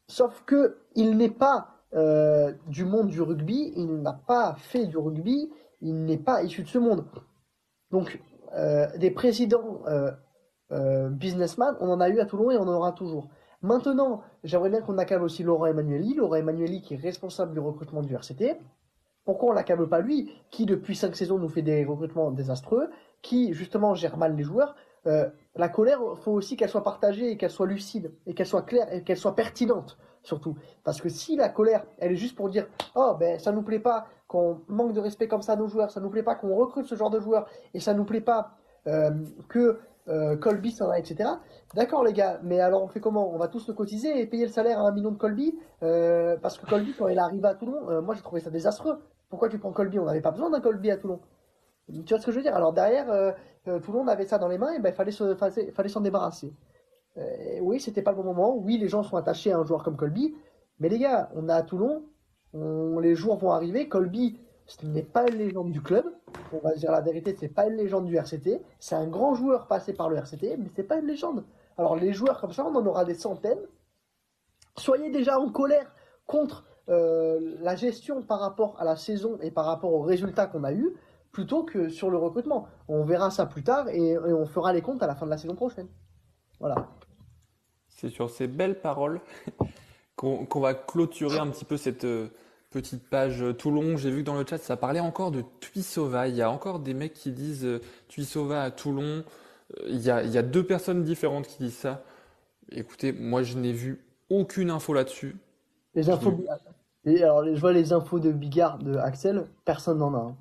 Sauf que il n'est pas du monde du rugby, il n'a pas fait du rugby, il n'est pas issu de ce monde. Donc, des présidents businessmen, on en a eu à Toulon et on en aura toujours. Maintenant, j'aimerais bien qu'on accable aussi Laurent Emmanueli, Laurent Emmanueli qui est responsable du recrutement du RCT. Pourquoi on l'accable pas lui, qui depuis cinq saisons nous fait des recrutements désastreux, qui justement gère mal les joueurs euh, La colère, faut aussi qu'elle soit partagée et qu'elle soit lucide et qu'elle soit claire et qu'elle soit pertinente surtout. Parce que si la colère, elle est juste pour dire oh ben ça nous plaît pas qu'on manque de respect comme ça à nos joueurs, ça nous plaît pas qu'on recrute ce genre de joueurs et ça nous plaît pas euh, que euh, Colby s'en a, etc. D'accord les gars, mais alors on fait comment? On va tous le cotiser et payer le salaire à un million de Colby euh, Parce que Colby, quand il est arrivé à Toulon, moi j'ai trouvé ça désastreux. Pourquoi tu prends Colby? On n'avait pas besoin d'un Colby à Toulon. Tu vois ce que je veux dire? Alors derrière, Toulon avait ça dans les mains et ben il fallait s'en fallait, s'en débarrasser. Oui, c'était pas le bon moment. Oui, les gens sont attachés à un joueur comme Colby. Mais les gars, on a à Toulon, les jours vont arriver. Colby, ce n'est pas une légende du club. On va dire la vérité, c'est pas une légende du RCT. C'est un grand joueur passé par le RCT, mais c'est pas une légende. Alors les joueurs comme ça, on en aura des centaines. Soyez déjà en colère contre euh, la gestion par rapport à la saison et par rapport aux résultats qu'on a eu, plutôt que sur le recrutement. On verra ça plus tard et, on fera les comptes à la fin de la saison prochaine. Voilà. C'est sur ces belles paroles (laughs) qu'on va clôturer un petit peu cette, euh, petite page Toulon. J'ai vu que dans le chat, ça parlait encore de Tuisova. Il y a encore des mecs qui disent euh, Tuisova à Toulon. Euh, il y, a, il y a deux personnes différentes qui disent ça. Écoutez, moi, je n'ai vu aucune info là-dessus. Les infos. Et alors, je vois les infos de Bigard, de Axel. Personne n'en a. Hein.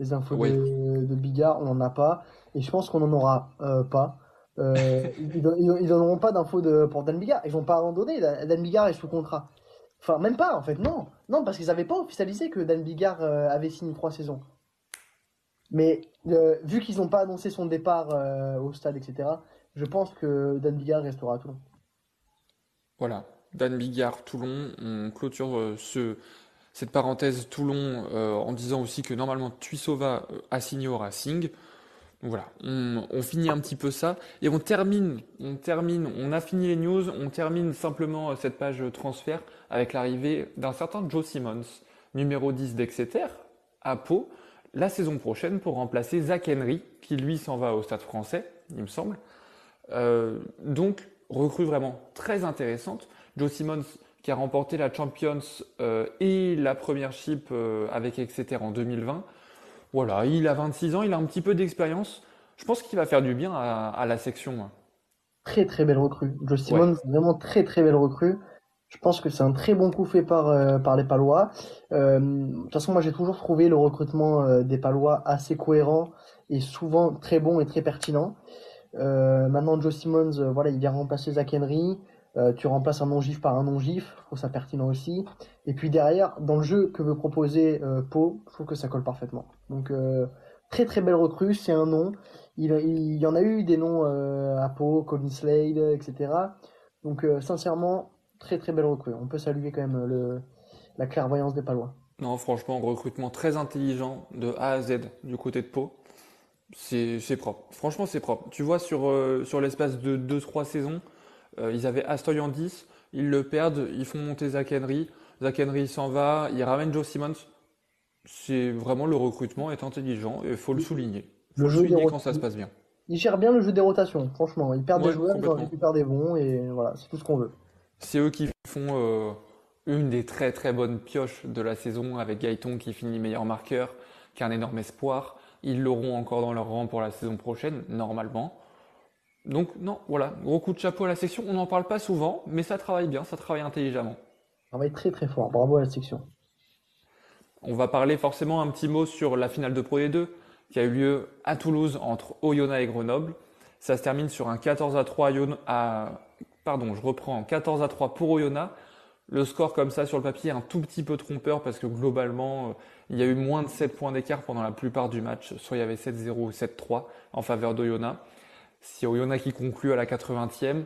Les infos de, Bigard, on n'en a pas. Et je pense qu'on n'en aura pas. Ils, ils, auront pas d'infos pour Dan Bigard. Ils vont pas en donner. Dan Bigard est sous contrat. Enfin, même pas, en fait, non. Non, parce qu'ils n'avaient pas officialisé que Dan Bigard euh, avait signé trois saisons. Mais euh, vu qu'ils n'ont pas annoncé son départ euh, au stade, etc., je pense que Dan Bigard restera à Toulon. Voilà, Dan Bigard, Toulon, on clôture ce, cette parenthèse Toulon en disant aussi que normalement Tuisova a signé au Racing. Voilà, on, finit un petit peu ça et on termine, on termine, on a fini les news, on termine simplement cette page transfert avec l'arrivée d'un certain Joe Simmons, numéro 10 d'Exeter, à Pau, la saison prochaine pour remplacer Zach Henry, qui lui s'en va au stade français, il me semble. Euh, donc, recrue vraiment très intéressante. Joe Simmons, qui a remporté la Champions euh, et la première chip euh, avec Exeter en 2020. Voilà, il a 26 ans, il a un petit peu d'expérience. Je pense qu'il va faire du bien à, la section. Très très belle recrue. Joe Simmons, vraiment très très belle recrue. Je pense que c'est un très bon coup fait par, euh, par les Palois. Euh, de toute façon, moi j'ai toujours trouvé le recrutement euh, des Palois assez cohérent et souvent très bon et très pertinent. maintenant, Joe Simmons, voilà, il vient remplacer Zach Henry. Tu remplaces un non-gif par un non-gif, je trouve ça pertinent aussi. Et puis derrière, dans le jeu que veut proposer Pau, je trouve que ça colle parfaitement. Donc très très belle recrue, c'est un nom. Il, y en a eu des noms à Pau, Colin Slade, etc. Donc sincèrement, très très belle recrue. On peut saluer quand même le, la clairvoyance des Palois. Non, franchement, recrutement très intelligent de A à Z du côté de Pau. C'est propre. Franchement, c'est propre. Tu vois, sur, euh, sur l'espace de 2-3 saisons, euh, ils avaient Astoy en 10, ils le perdent, ils font monter Zach Henry. Zach Henry s'en va, ils ramènent Joe Simmons. C'est vraiment le recrutement est intelligent et il faut le souligner. Faut le, souligner quand ça se passe bien. Il gère bien le jeu des rotations, franchement. Il perd des joueurs, il récupère des bons et voilà, c'est tout ce qu'on veut. C'est eux qui font euh, une des très très bonnes pioches de la saison avec Gaëton qui finit meilleur marqueur, qui est un énorme espoir. Ils l'auront encore dans leur rang pour la saison prochaine, normalement. Donc non, voilà, gros coup de chapeau à la section. On n'en parle pas souvent, mais ça travaille bien, ça travaille intelligemment. Travaille très très fort, bravo à la section. On va parler forcément un petit mot sur la finale de Pro D2 qui a eu lieu à Toulouse entre Oyonnax et Grenoble. Ça se termine sur un 14 à 3 à pardon, je reprends 14 à 3 pour Oyonnax. Le score comme ça sur le papier est un tout petit peu trompeur parce que globalement, euh, il y a eu moins de 7 points d'écart pendant la plupart du match. Soit il y avait 7-0 ou 7-3 en faveur d'Oyonnax. Si Oyonnax qui conclut à la 80e,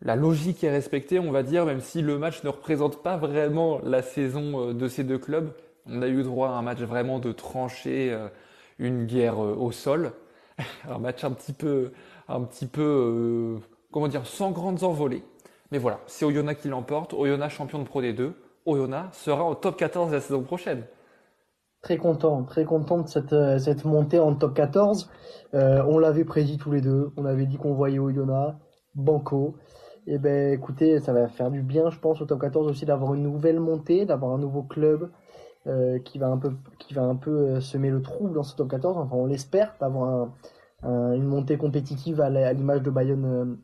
la logique est respectée, on va dire, même si le match ne représente pas vraiment la saison euh, de ces deux clubs. On a eu droit à un match vraiment de tranchée, euh, une guerre au sol. (laughs) un match un petit peu, un petit peu comment dire, sans grandes envolées. Mais voilà, c'est Oyonnax qui l'emporte. Oyonnax champion de Pro D2. Oyonnax sera au top 14 la saison prochaine. Très content, très content de cette, euh, cette montée en top 14. Euh, on l'avait prédit tous les deux. On avait dit qu'on voyait Oyonnax, Banco. Et eh ben écoutez, ça va faire du bien, je pense, au top 14 aussi d'avoir une nouvelle montée, d'avoir un nouveau club euh, qui va un peu, qui va un peu semer le trouble dans ce top 14. Enfin, on l'espère, d'avoir un, une montée compétitive à l'image de Bayonne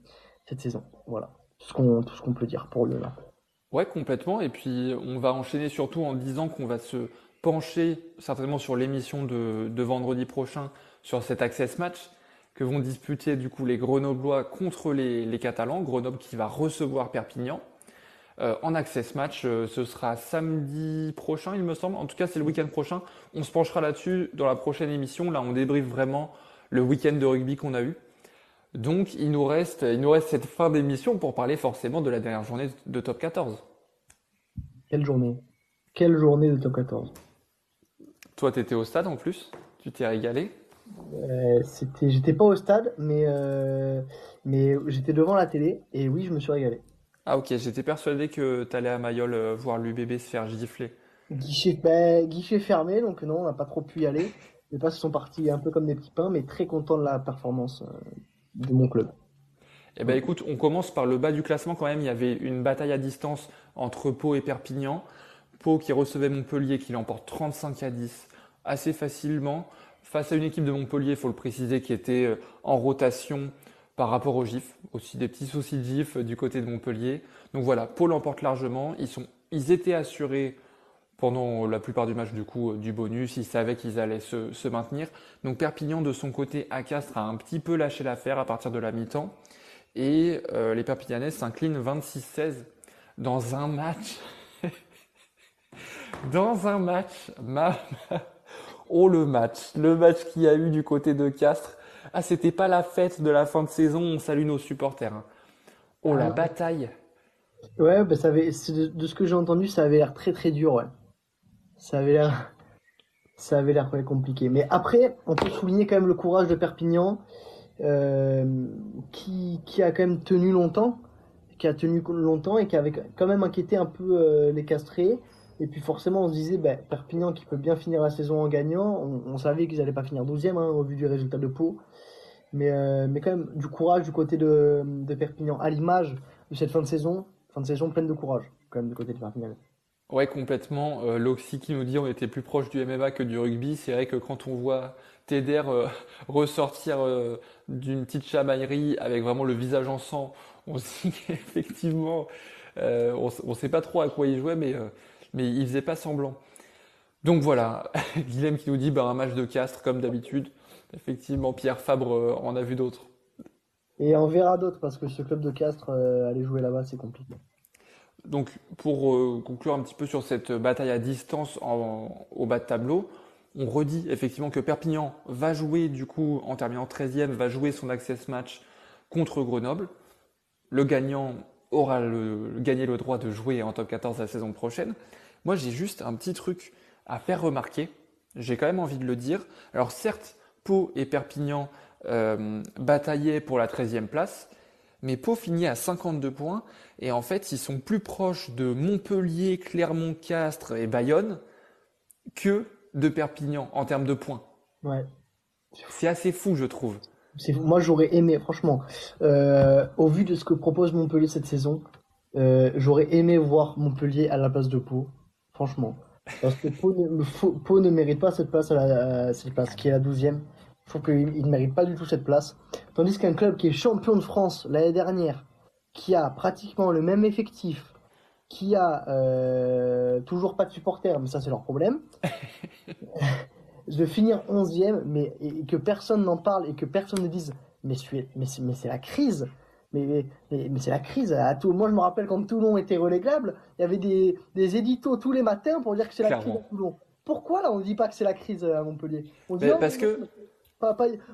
cette saison. Voilà, tout ce qu'on peut dire pour là. Ouais, complètement. Et puis on va enchaîner surtout en disant qu'on va se pencher certainement sur l'émission de, vendredi prochain sur cet access match que vont disputer du coup les Grenoblois contre les, les Catalans. Grenoble qui va recevoir Perpignan. Euh, en access match, euh, ce sera samedi prochain, il me semble. En tout cas, c'est le week-end prochain. On se penchera là-dessus dans la prochaine émission. Là, on débriefe vraiment le week-end de rugby qu'on a eu. Donc il nous reste, il nous reste cette fin d'émission pour parler forcément de la dernière journée de top 14. Quelle journée? Quelle journée de top 14 Toi, tu étais au stade en plus Tu t'es régalé euh, c'était, J'étais pas au stade, mais, euh, mais j'étais devant la télé et oui, je me suis régalé. Ah ok, j'étais persuadé que tu allais à Mayol euh, voir l'UBB se faire gifler. Guichet, ben, guichet fermé, donc non, on n'a pas trop pu y aller. Les passes sont partis un peu comme des petits pains, mais très content de la performance de mon club. Eh ben écoute, on commence par le bas du classement quand même. Il y avait une bataille à distance entre Pau et Perpignan. Pau qui recevait Montpellier, qui l'emporte 35 à 10 assez facilement. Face à une équipe de Montpellier, il faut le préciser, qui était euh, en rotation par rapport au GIF. Aussi des petits soucis de GIF euh, du côté de Montpellier. Donc voilà, Pau l'emporte largement. Ils, sont, ils étaient assurés pendant la plupart du match du coup euh, du bonus, ils savaient qu'ils allaient se, maintenir. Donc Perpignan de son côté à Castres a un petit peu lâché l'affaire à partir de la mi-temps et les Perpignanais s'inclinent 26-16 dans un match (laughs) dans un match oh le match le match qu'il y a eu du côté de Castres ah c'était pas la fête de la fin de saison on salue nos supporters hein. oh la ah. bataille ouais bah, ça avait, de, de ce que j'ai entendu ça avait l'air très très dur ouais ça avait l'air, ça avait l'air compliqué. Mais après, on peut souligner quand même le courage de Perpignan, euh, qui, qui a quand même tenu longtemps, qui a tenu longtemps et qui avait quand même inquiété un peu euh, les castrés. Et puis forcément, on se disait, ben, Perpignan qui peut bien finir la saison en gagnant, on, savait qu'ils n'allaient pas finir 12e hein, au vu du résultat de Pau. Mais, euh, mais quand même, du courage du côté de, Perpignan, à l'image de cette fin de saison, fin de saison pleine de courage, quand même, du côté de Perpignan. Ouais, complètement. Euh, L'Oxy qui nous dit on était plus proche du MMA que du rugby. C'est vrai que quand on voit Teder euh, (laughs) ressortir euh, d'une petite chamaillerie avec vraiment le visage en sang, on se dit (laughs) qu'effectivement, on ne sait pas trop à quoi il jouait, mais, mais il faisait pas semblant. Donc voilà, (laughs) Guilhem qui nous dit bah, un match de Castres comme d'habitude. Effectivement, Pierre Fabre en a vu d'autres. Et on verra d'autres parce que ce club de Castres, aller jouer là-bas, c'est compliqué. Donc, pour euh, conclure un petit peu sur cette bataille à distance au bas de tableau, on redit effectivement que Perpignan va jouer, du coup, en terminant 13e, va jouer son access match contre Grenoble. Le gagnant aura gagné le droit de jouer en top 14 la saison prochaine. Moi, j'ai juste un petit truc à faire remarquer. J'ai quand même envie de le dire. Alors, certes, Pau et Perpignan euh, bataillaient pour la 13e place, mais Pau finit à 52 points et en fait ils sont plus proches de Montpellier, Clermont-Castres et Bayonne que de Perpignan en termes de points. Ouais. C'est assez fou je trouve. Moi j'aurais aimé franchement, euh, au vu de ce que propose Montpellier cette saison, euh, j'aurais aimé voir Montpellier à la place de Pau, franchement. Parce que Pau ne, mérite pas cette place, à la, cette place qui est la 12e. Je trouve qu'il ne mérite pas du tout cette place. Tandis qu'un club qui est champion de France l'année dernière, qui a pratiquement le même effectif, qui a euh, toujours pas de supporters, mais ça c'est leur problème, (laughs) de finir 11e, mais et, que personne n'en parle et que personne ne dise mais, mais c'est la crise. Mais, mais, c'est la crise. À tout, moi, je me rappelle quand Toulon était relégable, il y avait des, des éditos tous les matins pour dire que c'est la crise à Toulon. Pourquoi là on ne dit pas que c'est la crise à Montpellier? On dit, Parce que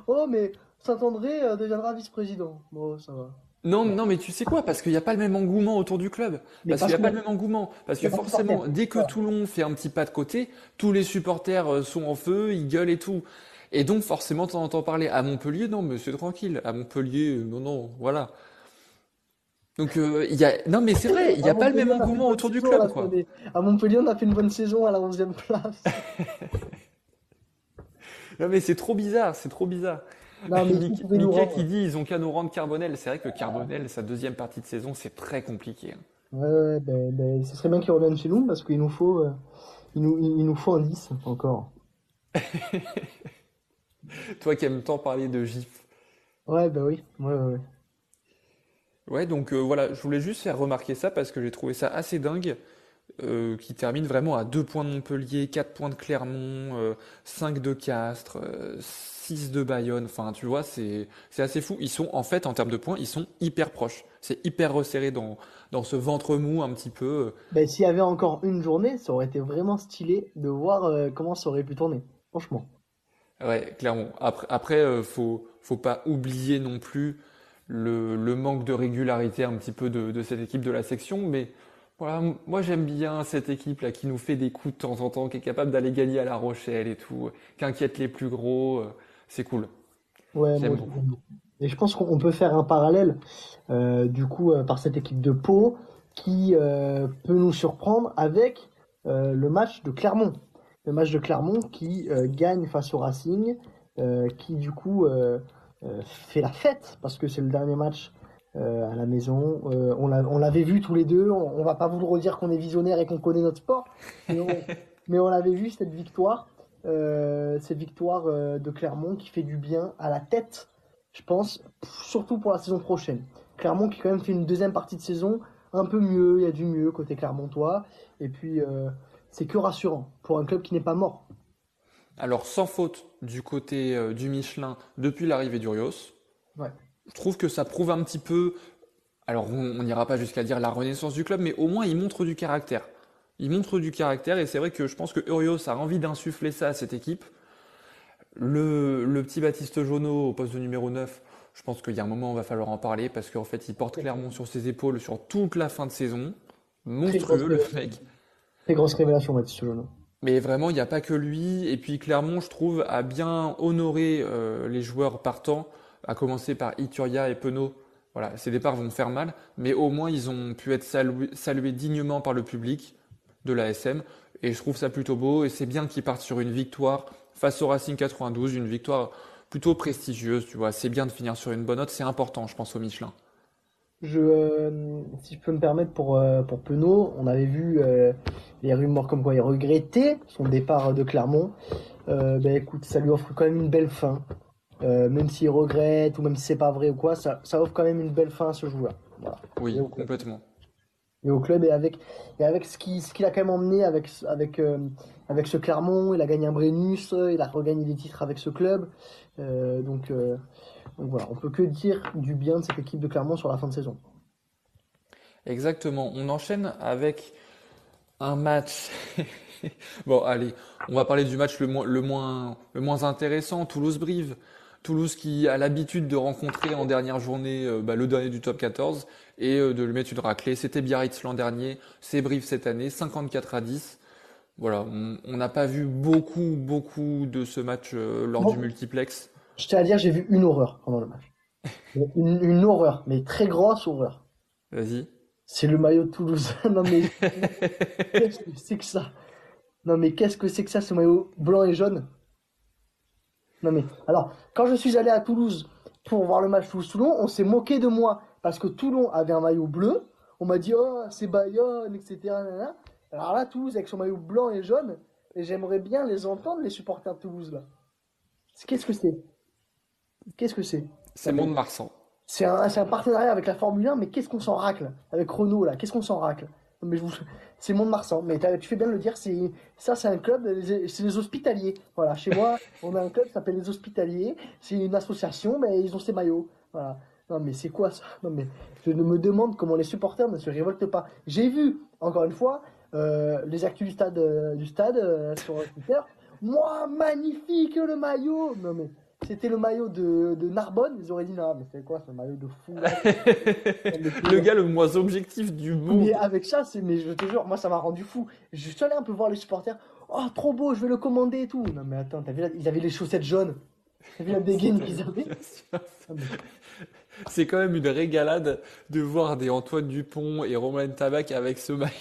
Oh, mais Saint-André euh, deviendra vice-président. Bon, ça va. Non, non, mais tu sais quoi? Parce qu'il n'y a pas le même engouement autour du club. parce, qu'il n'y a pas le même engouement. Parce que forcément, dès que Toulon fait un petit pas de côté, tous les supporters euh, sont en feu, ils gueulent et tout. Et donc, forcément, tu entends parler à Montpellier, non, monsieur, tranquille. À Montpellier, euh, non, non, voilà. Donc, il y a... non, mais c'est vrai, il n'y a pas le même engouement autour du club. Quoi. À Montpellier, on a fait une bonne saison à la 11e place. (laughs) Non, mais c'est trop bizarre, c'est trop bizarre. Non, qui dit ils ont qu'à nous rendre Carbonel. C'est vrai que Carbonel, sa deuxième partie de saison, c'est très compliqué. Hein. Ouais, ben, ben, ce serait bien qu'il revienne chez nous parce qu'il nous faut, euh, il nous, il, nous faut un 10 encore. (laughs) Toi qui aimes tant parler de GIF. Ouais, bah oui. Ouais, ouais, ouais. Ouais donc euh, voilà, je voulais juste faire remarquer ça parce que j'ai trouvé ça assez dingue. Euh, qui termine vraiment à 2 points de Montpellier, 4 points de Clermont, 5 euh, de Castres, 6 euh, de Bayonne. Enfin, tu vois, c'est assez fou. Ils sont, en fait, en termes de points, ils sont hyper proches. C'est hyper resserré dans, dans ce ventre mou un petit peu. Ben, S'il y avait encore une journée, ça aurait été vraiment stylé de voir comment ça aurait pu tourner. Franchement. Ouais, clairement. Après, après faut, faut pas oublier non plus le, le, manque de régularité un petit peu de, de cette équipe de la section, mais voilà, moi j'aime bien cette équipe là qui nous fait des coups de temps en temps, qui est capable d'aller gagner à La Rochelle et tout, qui inquiète les plus gros, euh, c'est cool. Ouais, et je pense qu'on peut faire un parallèle euh, du coup euh, par cette équipe de Pau qui peut nous surprendre avec le match de Clermont. Le match de Clermont qui gagne face au Racing, qui du coup fait la fête parce que c'est le dernier match euh, à la maison. Euh, on l'avait vu tous les deux. On, va pas vous le redire qu'on est visionnaire et qu'on connaît notre sport, mais on, (laughs) l'avait vu cette victoire, euh, cette victoire de Clermont qui fait du bien à la tête, je pense, surtout pour la saison prochaine. Clermont qui quand même fait une deuxième partie de saison un peu mieux, il y a du mieux côté Clermontois, et puis c'est que rassurant pour un club qui n'est pas mort. Alors sans faute du côté du Michelin depuis l'arrivée d'Urios. Ouais je trouve que ça prouve un petit peu, alors on n'ira pas jusqu'à dire la renaissance du club, mais au moins il montre du caractère. Il montre du caractère et c'est vrai que je pense que Urios a envie d'insuffler ça à cette équipe. Le, petit Baptiste Jonot au poste de numéro 9, je pense qu'il y a un moment où il va falloir en parler parce qu'en fait il porte clairement sur ses épaules sur toute la fin de saison. Monstrueux le mec. Très grosse révélation Baptiste Jonot. Mais vraiment, il n'y a pas que lui. Et puis Clermont, je trouve, a bien honoré euh, les joueurs partants, à commencer par Ituria et Penaud. Voilà, ces départs vont faire mal, mais au moins ils ont pu être salués, salués dignement par le public de la SM. Et je trouve ça plutôt beau. Et c'est bien qu'ils partent sur une victoire face au Racing 92, une victoire plutôt prestigieuse, tu vois. C'est bien de finir sur une bonne note, c'est important, je pense, au Michelin. Je, euh, si je peux me permettre pour, euh, pour Penaud, on avait vu euh, les rumeurs comme quoi il regrettait son départ de Clermont. ben écoute, ça lui offre quand même une belle fin. même s'il regrette ou même si c'est pas vrai ou quoi, ça, ça offre quand même une belle fin à ce joueur. Voilà. Oui, complètement. Et au club et avec, et avec ce qu'il ce qu'il a quand même emmené avec, avec, avec ce Clermont, il a gagné un Brennus, il a regagné des titres avec ce club. donc donc voilà, on peut que dire du bien de cette équipe de Clermont sur la fin de saison. Exactement. On enchaîne avec un match. (laughs) bon, allez, on va parler du match le, moins, le, moins, le moins intéressant, Toulouse-Brive. Toulouse qui a l'habitude de rencontrer en dernière journée euh, bah, le dernier du top 14 et euh, de lui mettre une raclée. C'était Biarritz l'an dernier, c'est Brive cette année, 54 à 10. Voilà, on n'a pas vu beaucoup, beaucoup de ce match euh, lors du multiplex. Je tiens à dire, j'ai vu une horreur pendant le match. Une, horreur, mais très grosse horreur. Vas-y. C'est le maillot de Toulouse. (laughs) non mais qu'est-ce que c'est que ça? Non mais qu'est-ce que c'est que ça, ce maillot blanc et jaune? Non mais alors, quand je suis allé à Toulouse pour voir le match Toulouse-Toulon, on s'est moqué de moi parce que Toulon avait un maillot bleu. On m'a dit oh c'est Bayonne, etc. Alors là, Toulouse avec son maillot blanc et jaune, et j'aimerais bien les entendre les supporters de Toulouse là. Qu'est-ce que c'est? Qu'est-ce que c'est C'est Monde Marsan. C'est un, un, partenariat avec la Formule 1, mais qu'est-ce qu'on s'en racle Avec Renault, là, qu'est-ce qu'on s'en racle? Mais je vous... C'est Monde Marsan. Mais tu fais bien de le dire, c'est ça, c'est un club, c'est les hospitaliers. Voilà, chez moi, (laughs) on a un club qui s'appelle les hospitaliers. C'est une association, mais ils ont ces maillots. Voilà. Non, mais c'est quoi ça? Non, mais je me demande comment les supporters ne se révoltent pas. J'ai vu, encore une fois, euh, les actus du stade, euh, du stade euh, sur Twitter. Moi, magnifique le maillot Non, mais c'était le maillot de, de, Narbonne, ils auraient dit non, mais c'est quoi ce maillot de fou (laughs) Le gars le moins objectif du monde. Mais avec ça, c'est, mais je te jure, moi ça m'a rendu fou. Je suis allé un peu voir les supporters. Oh, trop beau, je vais le commander et tout. Non, mais attends, t'as vu ils avaient les chaussettes jaunes. T'as vu la dégaine qu'ils avaient C'est quand même une régalade de voir des Antoine Dupont et Romain Tabac avec ce maillot.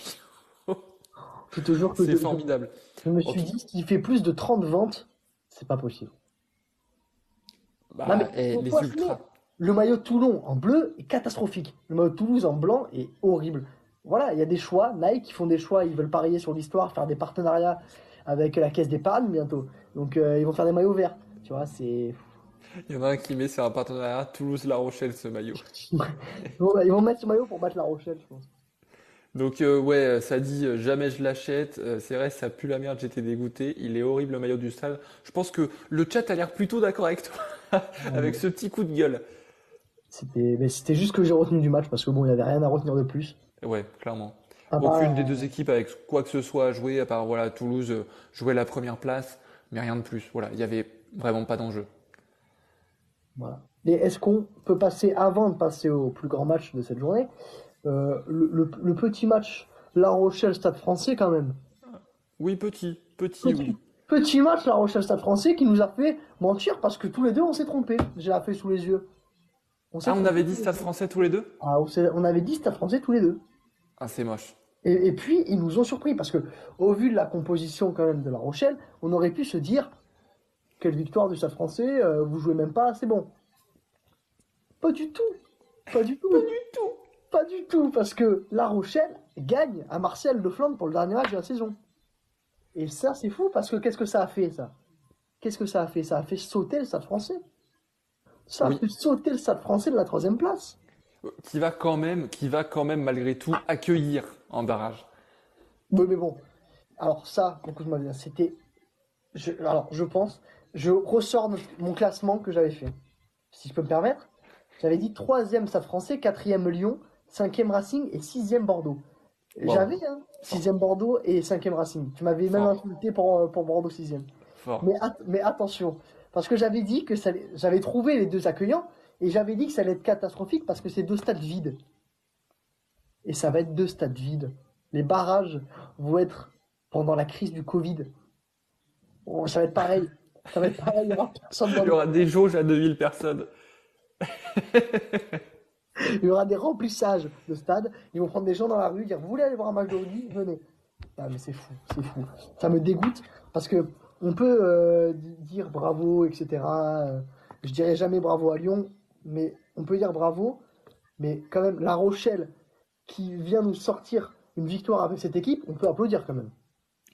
Je te jure que c'est formidable. Je me suis dit, s'il fait plus de 30 ventes, c'est pas possible. Bah, les ultras. Le maillot de Toulon en bleu est catastrophique. Le maillot de Toulouse en blanc est horrible. Voilà, il y a des choix. Nike qui font des choix, ils veulent parier sur l'histoire, faire des partenariats avec la caisse d'épargne bientôt. Donc euh, ils vont faire des maillots verts. Tu vois, c'est. (laughs) Il y en a un qui met c'est un partenariat Toulouse-La Rochelle ce maillot. (laughs) Ils vont mettre ce maillot pour battre La Rochelle, je pense. Donc euh, ouais, ça dit euh, jamais je l'achète. c'est vrai, ça pue la merde, j'étais dégoûté. Il est horrible le maillot du stade. Je pense que le chat a l'air plutôt d'accord avec toi. (laughs) avec ce petit coup de gueule. C'était juste que j'ai retenu du match parce que bon, il n'y avait rien à retenir de plus. Ouais, clairement. Aucune des deux équipes avec quoi que ce soit à jouer, à part voilà, Toulouse euh, jouait la première place, mais rien de plus. Voilà, il n'y avait vraiment pas d'enjeu. Voilà. Et est-ce qu'on peut passer, avant de passer au plus grand match de cette journée, euh, le, petit match La Rochelle-Stade français quand même Oui, petit. Petit, oui. Petit match, La Rochelle Stade français, qui nous a fait mentir parce que tous les deux, on s'est trompé. J'ai la fait sous les yeux. On ah, on avait dit Stade français tous les deux? Ah, on avait dit Stade français tous les deux. Ah, c'est moche. Et, puis, ils nous ont surpris parce que, au vu de la composition quand même de La Rochelle, on aurait pu se dire quelle victoire du Stade français, euh, vous jouez même pas, c'est bon. Pas du tout. Pas du tout. Pas du tout. Pas du tout, parce que La Rochelle gagne à Martial de Flandre pour le dernier match de la saison. Et ça, c'est fou parce que qu'est-ce que ça a fait, ça? Qu'est-ce que ça a fait? Ça a fait sauter le Stade français. Ça a fait sauter le Stade français de la troisième place. Qui va quand même, qui va quand même malgré tout accueillir en barrage. Oui, mais bon. Alors ça, écoute-moi bien, c'était. Alors, je pense, je ressors mon classement que j'avais fait. Si je peux me permettre. J'avais dit troisième Stade français, quatrième Lyon, cinquième Racing et sixième Bordeaux. J'avais, hein, 6 Bordeaux et 5 Racing. Tu m'avais même insulté pour, euh, pour Bordeaux 6 mais, mais, attention, parce que j'avais dit que j'avais trouvé les deux accueillants et j'avais dit que ça allait être catastrophique parce que c'est deux stades vides. Et ça va être deux stades vides. Les barrages vont être pendant la crise du Covid. Oh, ça va être pareil. Ça va être pareil. Il y aura, personne dans Il y aura des jauges à 2000 personnes. (laughs) Il y aura des remplissages de stade. Ils vont prendre des gens dans la rue, dire Vous voulez aller voir un match de rugby? Venez. Ah, mais c'est fou, c'est fou. Ça me dégoûte parce que on peut euh, dire bravo, etc. Euh, je dirais jamais bravo à Lyon, mais on peut dire bravo. Mais quand même, La Rochelle qui vient nous sortir une victoire avec cette équipe, on peut applaudir quand même.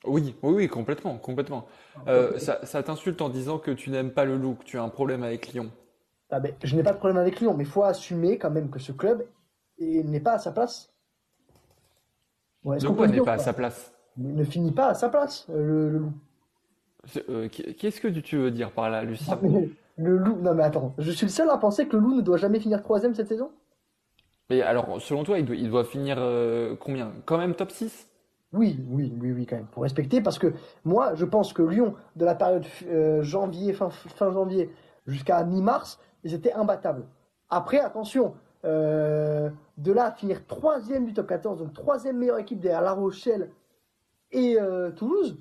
Oui, oui, oui, complètement, complètement. Euh, ça, ça t'insulte en disant que tu n'aimes pas le loup, que tu as un problème avec Lyon. Ah ben, je n'ai pas de problème avec Lyon, mais il faut assumer quand même que ce club n'est pas à sa place. Ouais, quoi n'est pas à sa place? Il ne finit pas à sa place, euh, le, loup. Euh, qu'est-ce que tu veux dire par là, Lucien? Ah, (laughs) Le loup, non mais attends, je suis le seul à penser que le loup ne doit jamais finir troisième cette saison? Mais alors, selon toi, il doit, il doit finir euh, combien? Quand même top 6 oui, oui, oui, oui, quand même, pour respecter, parce que moi, je pense que Lyon, de la période janvier, fin, fin janvier, jusqu'à mi-mars, ils étaient imbattables. Après, attention, euh, de là à finir troisième du top 14, donc troisième meilleure équipe derrière La Rochelle et euh, Toulouse.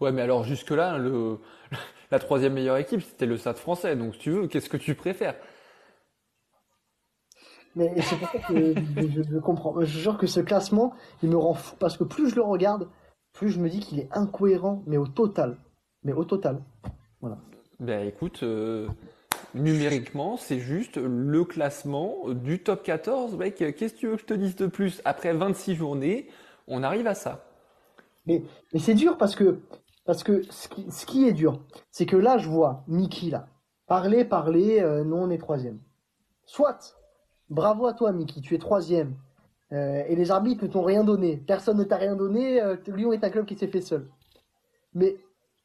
Ouais, mais alors jusque-là, le, (laughs) la troisième meilleure équipe, c'était le Stade français. Donc, si tu veux, qu'est-ce que tu préfères? Mais c'est pour ça que je, je, comprends. Je jure que ce classement, il me rend fou parce que plus je le regarde, plus je me dis qu'il est incohérent, mais au total. Mais au total. Voilà. Ben écoute, euh, numériquement, c'est juste le classement du top 14. Mec, qu'est-ce que tu veux que je te dise de plus? Après 26 journées, on arrive à ça. Mais, c'est dur parce que, parce que ce, qui, ce qui est dur, c'est que là, je vois Mickey, là, parler, parler, euh, non, on est troisième. Soit, bravo à toi, Mickey, tu es troisième. Euh, et les arbitres ne t'ont rien donné. Personne ne t'a rien donné. Lyon est un club qui s'est fait seul. Mais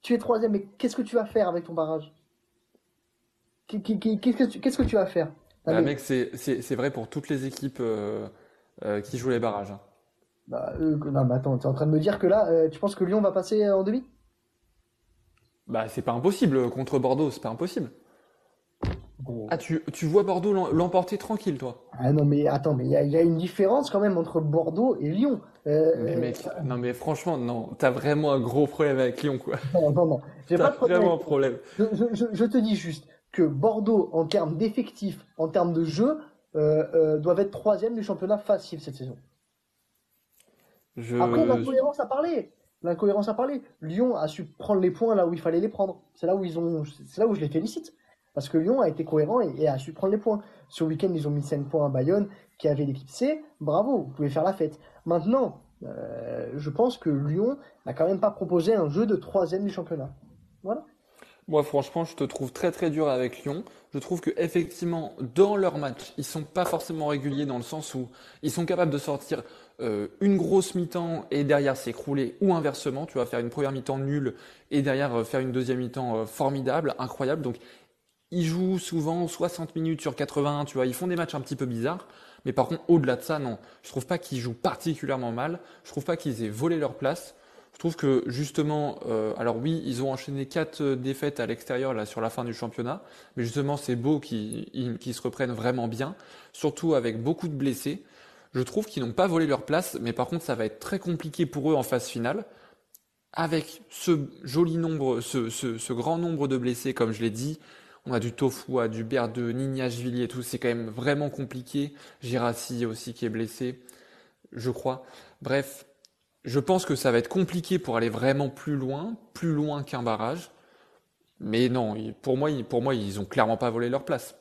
tu es troisième, mais qu'est-ce que tu vas faire avec ton barrage? Qu'est-ce que, tu vas faire? Bah, Mec, c'est vrai pour toutes les équipes euh, euh, qui jouent les barrages. Hein. Bah, euh, non, mais attends, tu es en train de me dire que là, tu penses que Lyon va passer en demi? Bah, c'est pas impossible. Contre Bordeaux, c'est pas impossible. Ah, tu, vois Bordeaux l'emporter tranquille, toi Ah non, mais attends, mais il y, a une différence quand même entre Bordeaux et Lyon. Euh, mais mec, non, mais franchement, non, t'as vraiment un gros problème avec Lyon, quoi. Non, non, non, j'ai pas de problème. vraiment un problème. Je, te dis juste que Bordeaux, en termes d'effectifs, en termes de jeu, euh, euh, doivent être troisième du championnat facile cette saison. Je... Après, l'incohérence à parler. L'incohérence à parler. Lyon a su prendre les points là où il fallait les prendre. C'est là où ils ont, c'est là où je les félicite. Parce que Lyon a été cohérent et, a su prendre les points. Ce week-end, ils ont mis 5 points à Bayonne, qui avait l'équipe C. Bravo, vous pouvez faire la fête. Maintenant, euh, je pense que Lyon n'a quand même pas proposé un jeu de troisième du championnat. Voilà. Moi, franchement, je te trouve très très dur avec Lyon. Je trouve que effectivement, dans leur match, ils sont pas forcément réguliers dans le sens où ils sont capables de sortir euh, une grosse mi-temps et derrière s'écrouler ou inversement. Tu vas faire une première mi-temps nulle et derrière euh, faire une deuxième mi-temps formidable, incroyable. Donc, ils jouent souvent 60 minutes sur 81, tu vois, ils font des matchs un petit peu bizarres. Mais par contre, au-delà de ça, non. Je trouve pas qu'ils jouent particulièrement mal. Je trouve pas qu'ils aient volé leur place. Je trouve que justement, euh, alors oui, ils ont enchaîné quatre euh, défaites à l'extérieur là sur la fin du championnat, mais justement c'est beau qu'ils se reprennent vraiment bien, surtout avec beaucoup de blessés. Je trouve qu'ils n'ont pas volé leur place, mais par contre ça va être très compliqué pour eux en phase finale, avec ce joli nombre, ce grand nombre de blessés, comme je l'ai dit, on a du Tofu, a du Berdeux, Nignashvili et tout. C'est quand même vraiment compliqué. Girassi aussi qui est blessé, je crois. Bref, je pense que ça va être compliqué pour aller vraiment plus loin, plus loin qu'un barrage. Mais non, pour moi, pour moi, ils ont clairement pas volé leur place.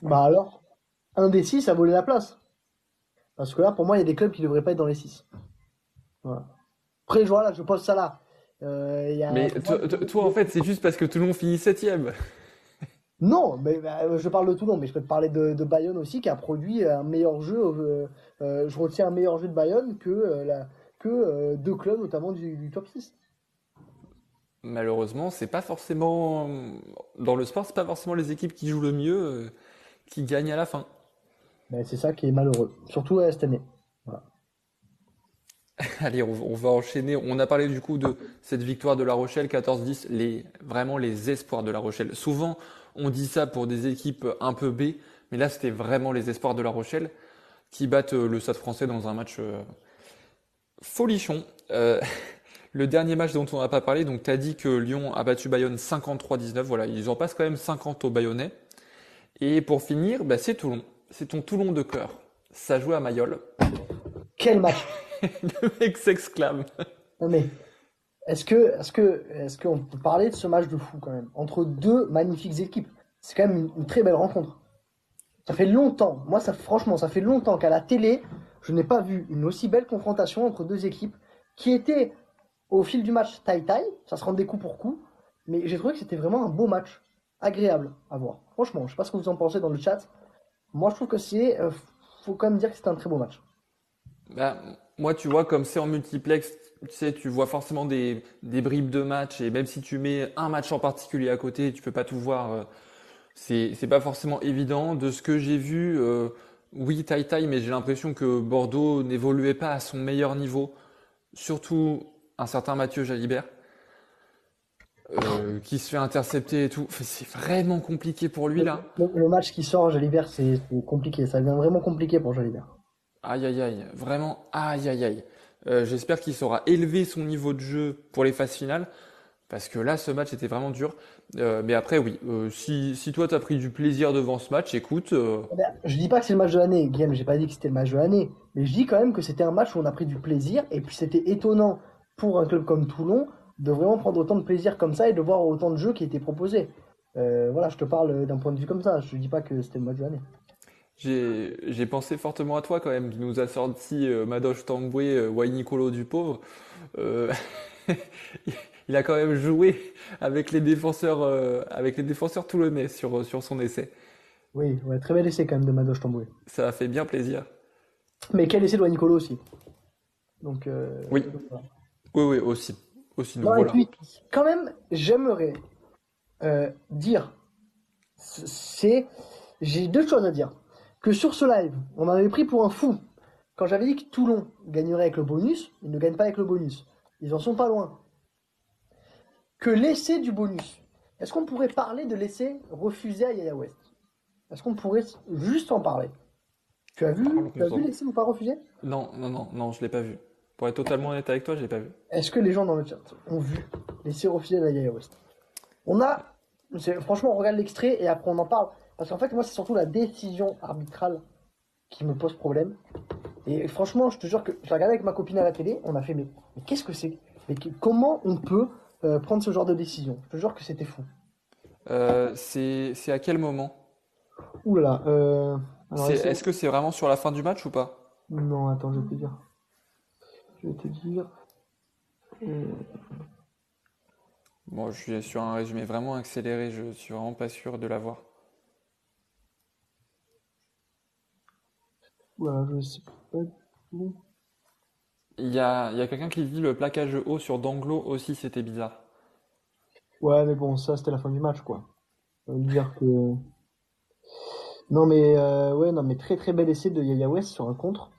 Bah alors, un des six a volé la place. Parce que là, pour moi, il y a des clubs qui ne devraient pas être dans les six. Voilà. Après, voilà, je pose ça là. Euh, mais toi, en fait, c'est juste parce que Toulon finit septième. (laughs) Non, mais bah, je parle de Toulon, mais je peux te parler de, Bayonne aussi, qui a produit un meilleur jeu. Euh, euh, je retiens un meilleur jeu de Bayonne que, la, que deux clubs, notamment du, top 6. Malheureusement, c'est pas forcément dans le sport, c'est pas forcément les équipes qui jouent le mieux qui gagnent à la fin. Mais c'est ça qui est malheureux, surtout cette année. (laughs) Allez, on, va enchaîner. On a parlé du coup de cette victoire de La Rochelle 14-10, les, vraiment les espoirs de La Rochelle. Souvent, on dit ça pour des équipes un peu B, mais là, c'était vraiment les espoirs de La Rochelle qui battent le Stade français dans un match folichon. (laughs) le dernier match dont on n'a pas parlé, donc tu as dit que Lyon a battu Bayonne 53-19. Voilà, ils en passent quand même 50 au Bayonnais. Et pour finir, bah, c'est Toulon. C'est ton Toulon de cœur. Ça joue à Mayol. Quel match (laughs) Le mec s'exclame. Non mais, est-ce que, est-ce que, est-ce qu'on peut parler de ce match de fou quand même? Entre deux magnifiques équipes C'est quand même une, très belle rencontre. Ça fait longtemps, moi ça, franchement, ça fait longtemps qu'à la télé, je n'ai pas vu une aussi belle confrontation entre deux équipes qui étaient au fil du match taille-taille, ça se rendait coup pour coup, mais j'ai trouvé que c'était vraiment un beau match agréable à voir. Franchement, je sais pas ce que vous en pensez dans le chat. Moi, je trouve que c'est. Euh, faut quand même dire que c'est un très beau match. Bah, moi, tu vois, comme c'est en multiplex, tu sais, tu vois forcément des, bribes de match et même si tu mets un match en particulier à côté, tu peux pas tout voir. Euh, c'est, c'est pas forcément évident. De ce que j'ai vu, euh, oui, taille taille, mais j'ai l'impression que Bordeaux n'évoluait pas à son meilleur niveau. Surtout un certain Mathieu Jalibert. Euh, qui se fait intercepter et tout. c'est vraiment compliqué pour lui là. Le, match qui sort, Jalibert, c'est compliqué. Ça devient vraiment compliqué pour Jalibert. Aïe aïe aïe, vraiment aïe aïe aïe. Euh, j'espère qu'il saura élever son niveau de jeu pour les phases finales. Parce que là, ce match était vraiment dur. Euh, mais après, oui, si, si toi, tu as pris du plaisir devant ce match, écoute. Eh ben, je dis pas que c'est le match de l'année, Guillaume, j'ai pas dit que c'était le match de l'année. Mais je dis quand même que c'était un match où on a pris du plaisir. Et puis c'était étonnant pour un club comme Toulon de vraiment prendre autant de plaisir comme ça et de voir autant de jeux qui étaient proposés. Euh, voilà, je te parle d'un point de vue comme ça. Je dis pas que c'était le match de l'année. J'ai pensé fortement à toi quand même, qui nous a sorti euh, Madoche Tamboué, euh, Nicolo du pauvre. Euh, (laughs) il a quand même joué avec les défenseurs, euh, avec les défenseurs toulonnais sur, sur son essai. Oui, ouais, très bel essai quand même de Madoche Tamboué. Ça a fait bien plaisir. Mais quel essai de Nicolo aussi? Donc, oui. oui, oui, aussi quand même, j'aimerais euh, dire, c'est, j'ai deux choses à dire. Que sur ce live, on m'avait pris pour un fou quand j'avais dit que Toulon gagnerait avec le bonus. Ils ne gagnent pas avec le bonus. Ils en sont pas loin. Que l'essai du bonus. Est-ce qu'on pourrait parler de l'essai refusé à Yaya West? Est-ce qu'on pourrait juste en parler? Tu as vu, tu as vu l'essai ou pas refusé? Non, non, non, non, je l'ai pas vu. Pour être totalement honnête avec toi, je l'ai pas vu. Est-ce que les gens dans le chat ont vu les séries officielles de la Yaya West? On a, franchement, on regarde l'extrait et après on en parle. Parce qu'en fait, moi, c'est surtout la décision arbitrale qui me pose problème. Et franchement, je te jure que je regardé avec ma copine à la télé, on a fait, mais, qu'est-ce que c'est? Mais comment on peut euh, prendre ce genre de décision? Je te jure que c'était fou. Euh, c'est à quel moment? Ouh là euh, Est-ce que c'est vraiment sur la fin du match ou pas? Non, attends, je vais te dire. Je vais te dire. Euh, bon, je suis sur un résumé vraiment accéléré, je suis vraiment pas sûr de l'avoir. Voilà, je sais pas Il y a, il y a quelqu'un qui dit le plaquage haut sur Danglo aussi, c'était bizarre. Ouais, mais bon, ça c'était la fin du match, quoi. Ça veut dire que. Non, mais euh, ouais, non, mais très très bel essai de Yaya West sur un contre.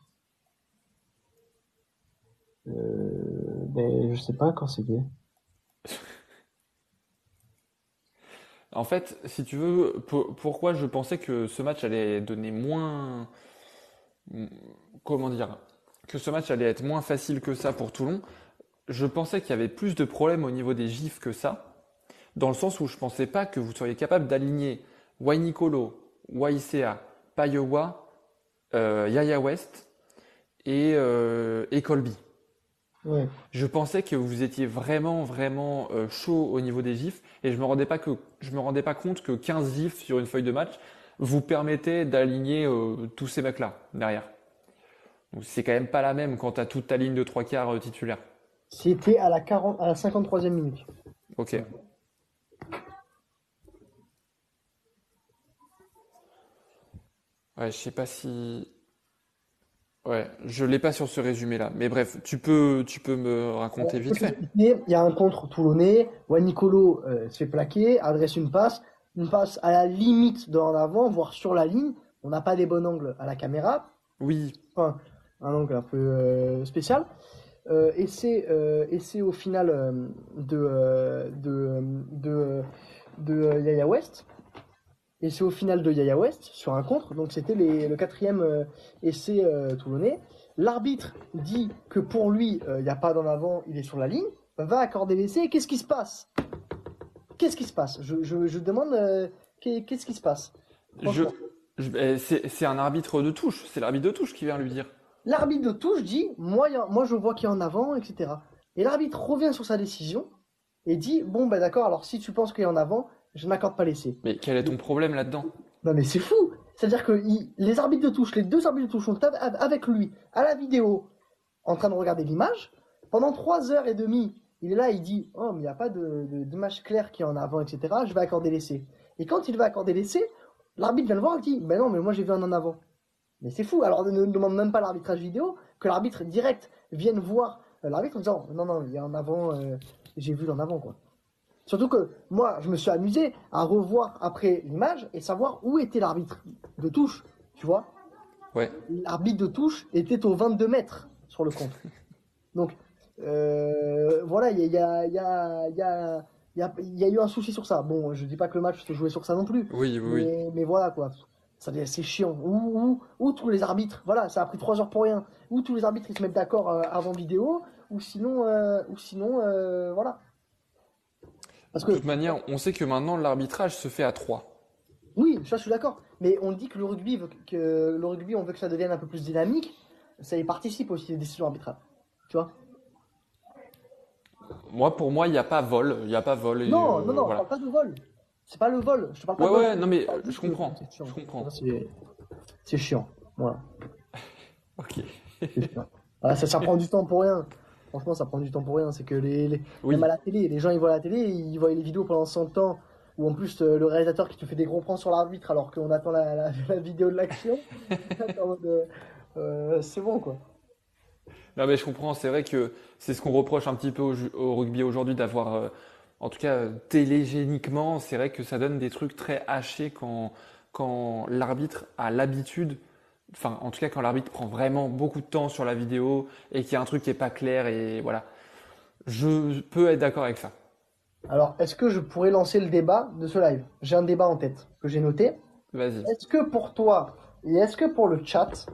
Euh, ben, je sais pas quand c'est gay. En fait, si tu veux, pourquoi je pensais que ce match allait donner moins. Comment dire Que ce match allait être moins facile que ça pour Toulon. Je pensais qu'il y avait plus de problèmes au niveau des gifs que ça. Dans le sens où je pensais pas que vous seriez capable d'aligner Wainicolo, Waisea, Payowa, euh, Yaya West et, euh, et Colby. Je pensais que vous étiez vraiment, vraiment euh, chaud au niveau des gifs et je me rendais pas que je me rendais pas compte que 15 gifs sur une feuille de match vous permettait d'aligner euh, tous ces mecs-là derrière. Donc c'est quand même pas la même quand tu as toute ta ligne de trois quarts euh, titulaire. C'était à la 40, à la 53e minute. Ok. Ouais, je sais pas si Ouais, je l'ai pas sur ce résumé-là. Mais bref, tu peux, tu peux me raconter vite fait. Il y a un contre toulonnais. Ouais, Nicolo euh, se fait plaquer, adresse une passe. Une passe à la limite de en avant, voire sur la ligne. On n'a pas des bons angles à la caméra. Oui. Enfin, un angle un peu euh, spécial. Euh, et c'est au final de, de, de, de Yaya West. et c'est au final de Yaya West sur un contre, donc c'était le quatrième euh, essai euh, toulonnais. L'arbitre dit que pour lui, euh, il n'y a pas d'en avant, il est sur la ligne, va accorder l'essai, qu'est-ce qui se passe? Qu'est-ce qui se passe? Je, je, demande, qu'est-ce qui se passe? Eh, C'est un arbitre de touche, c'est l'arbitre de touche qui vient lui dire. L'arbitre de touche dit, moi, moi je vois qu'il y a en avant, etc. Et l'arbitre revient sur sa décision et dit, bon ben d'accord, alors si tu penses qu'il a en avant, je n'accorde pas l'essai. Mais quel est ton problème là-dedans? Non mais c'est fou C'est-à-dire que les arbitres de touche, les deux arbitres de touche sont avec lui à la vidéo en train de regarder l'image. Pendant trois heures et demie, il est là, il dit Oh, mais il n'y a pas d'image de, claire qui est en avant, etc. Je vais accorder l'essai. Et quand il va accorder l'essai, l'arbitre vient le voir et dit Ben non, mais moi j'ai vu un en avant. Mais c'est fou. Alors ne demande même pas l'arbitrage vidéo, que l'arbitre direct vienne voir euh, l'arbitre en disant Non, non, il y a en avant, euh, j'ai vu l'en avant, quoi. Surtout que moi, je me suis amusé à revoir après l'image et savoir où était l'arbitre de touche, tu vois. Ouais. L'arbitre de touche était au 22 mètres sur le compte. (laughs) Donc, euh, voilà, il y a, y, a, y, a, y a, eu un souci sur ça. Bon, je dis pas que le match se jouait sur ça non plus. Oui, oui. Mais, mais voilà, quoi. C'est chiant. Ou, ou, tous les arbitres, voilà, ça a pris trois heures pour rien. Ou tous les arbitres ils se mettent d'accord euh, avant vidéo, ou sinon, euh, ou sinon voilà. Parce que... De toute manière, on sait que maintenant l'arbitrage se fait à 3. Oui, ça je suis d'accord. Mais on dit que le rugby, veut que le rugby, on veut que ça devienne un peu plus dynamique. Ça y participe aussi les décisions arbitrales. Tu vois? Moi, pour moi, il n'y a pas vol. Il n'y a pas vol. non, non, non, parle pas de vol. C'est pas le vol. Je te parle pas ouais, de ouais, non, mais je comprends. Je comprends. C'est chiant. Voilà. (laughs) ok. ça, ça prend du temps pour rien. Franchement, ça prend du temps pour rien. C'est que les, les même à la télé, les gens ils voient la télé, ils voient les vidéos pendant 100 ans, ou en plus euh, le réalisateur qui te fait des gros plans sur l'arbitre alors qu'on attend la, (laughs) vidéo de l'action. (laughs) Euh, c'est bon quoi. Non mais je comprends, c'est vrai que c'est ce qu'on reproche un petit peu au, rugby aujourd'hui d'avoir, euh, en tout cas télégéniquement, c'est vrai que ça donne des trucs très hachés quand, quand l'arbitre a l'habitude enfin, en tout cas, quand l'arbitre prend vraiment beaucoup de temps sur la vidéo et qu'il y a un truc qui est pas clair et voilà, je peux être d'accord avec ça. Alors, est-ce que je pourrais lancer le débat de ce live? J'ai un débat en tête que j'ai noté. Vas-y. Est-ce que pour toi et est-ce que pour le chat,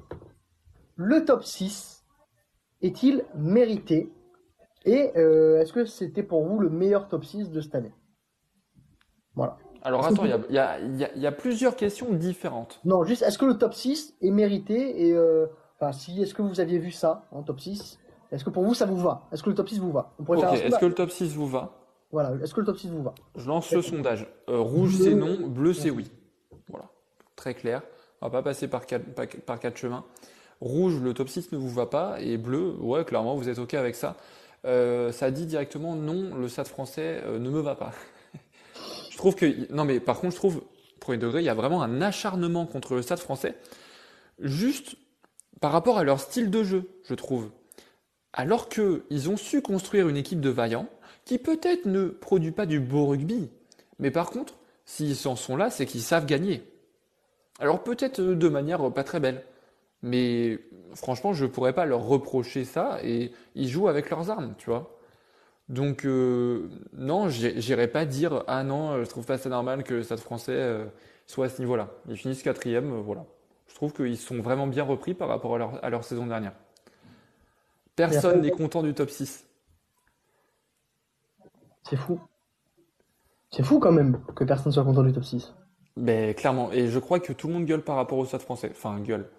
le top 6 est-il mérité? Et euh, est-ce que c'était pour vous le meilleur top 6 de cette année? Voilà. Alors attends, il y, a, plusieurs questions différentes. Non, juste, est-ce que le top 6 est mérité? Et euh, enfin, si, est-ce que vous aviez vu ça en top 6 Est-ce que pour vous, ça vous va? Est-ce que le top 6 vous va? Est-ce que le top 6 vous va? Voilà, est-ce que le top 6 vous va? Je lance le sondage. Euh, rouge, c'est non, bleu, c'est oui. Voilà, très clair. On va pas passer par quatre, par quatre chemins. Rouge, le top 6 ne vous va pas. Et bleu, ouais, clairement, vous êtes OK avec ça. Euh, ça dit directement non, le SAD français ne me va pas. (laughs) Je trouve que. Non, mais par contre, je trouve, premier degré, il y a vraiment un acharnement contre le stade français, juste par rapport à leur style de jeu, je trouve. Alors qu'ils ont su construire une équipe de vaillants qui peut-être ne produit pas du beau rugby, mais par contre, s'ils en sont là, c'est qu'ils savent gagner. Alors peut-être de manière pas très belle, mais franchement, je ne pourrais pas leur reprocher ça et ils jouent avec leurs armes, tu vois. Donc euh, non, j'irai pas dire ah non, je trouve pas ça normal que le Stade Français euh, soit à ce niveau-là. Ils finissent quatrième, euh, voilà. Je trouve qu'ils sont vraiment bien repris par rapport à leur, saison dernière. Personne n'est content du top 6. C'est fou. C'est fou quand même que personne soit content du top 6. Ben, clairement. Et je crois que tout le monde gueule par rapport au Stade français. Enfin, gueule.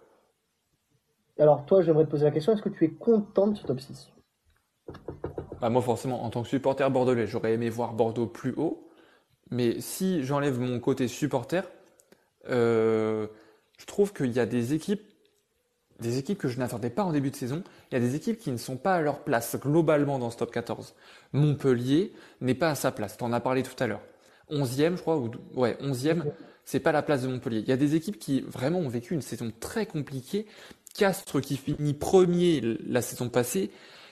Alors, toi, j'aimerais te poser la question est-ce que tu es content de ce top 6 bah, moi, forcément, en tant que supporter bordelais, j'aurais aimé voir Bordeaux plus haut. Mais si j'enlève mon côté supporter, euh, je trouve qu'il y a des équipes, des équipes que je n'attendais pas en début de saison. Il y a des équipes qui ne sont pas à leur place globalement dans ce top 14. Montpellier n'est pas à sa place. Tu en as parlé tout à l'heure. 11e, je crois, ou ouais, 11e, c'est pas la place de Montpellier. Il y a des équipes qui vraiment ont vécu une saison très compliquée. Castres qui finit premier la saison passée,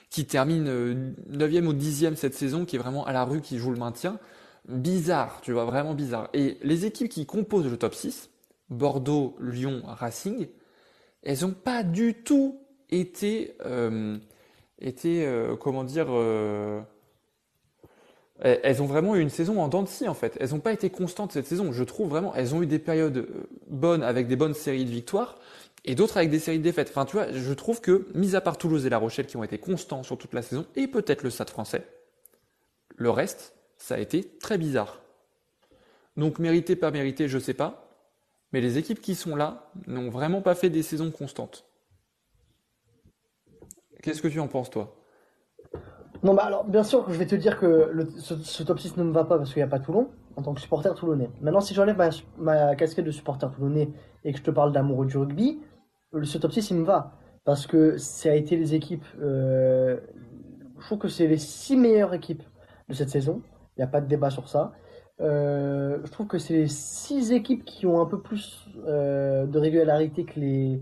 qui termine 9e euh, ou 10e cette saison, qui est vraiment à la rue, qui joue le maintien. Bizarre, tu vois, vraiment bizarre. Et les équipes qui composent le top 6, Bordeaux, Lyon, Racing, elles n'ont pas du tout été, euh, été euh, comment dire, elles ont vraiment eu une saison en dents de scie en fait. Elles n'ont pas été constantes cette saison. Je trouve vraiment, elles ont eu des périodes bonnes avec des bonnes séries de victoires et d'autres avec des séries de défaites. Enfin, tu vois, je trouve que, mis à part Toulouse et La Rochelle qui ont été constants sur toute la saison, et peut-être le Stade français, le reste, ça a été très bizarre. Donc, mérité, pas mérité, je sais pas. Mais les équipes qui sont là n'ont vraiment pas fait des saisons constantes. Qu'est-ce que tu en penses, toi? Non, bah alors, bien sûr je vais te dire que ce, top 6 ne me va pas parce qu'il n'y a pas Toulon en tant que supporter toulonnais. Maintenant, si j'enlève ma, ma casquette de supporter toulonnais et que je te parle d'amoureux du rugby, ce top 6 il me va. Parce que ça a été les équipes. Euh, je trouve que c'est les 6 meilleures équipes de cette saison. Il n'y a pas de débat sur ça. Euh, je trouve que c'est les 6 équipes qui ont un peu plus euh, de régularité que les.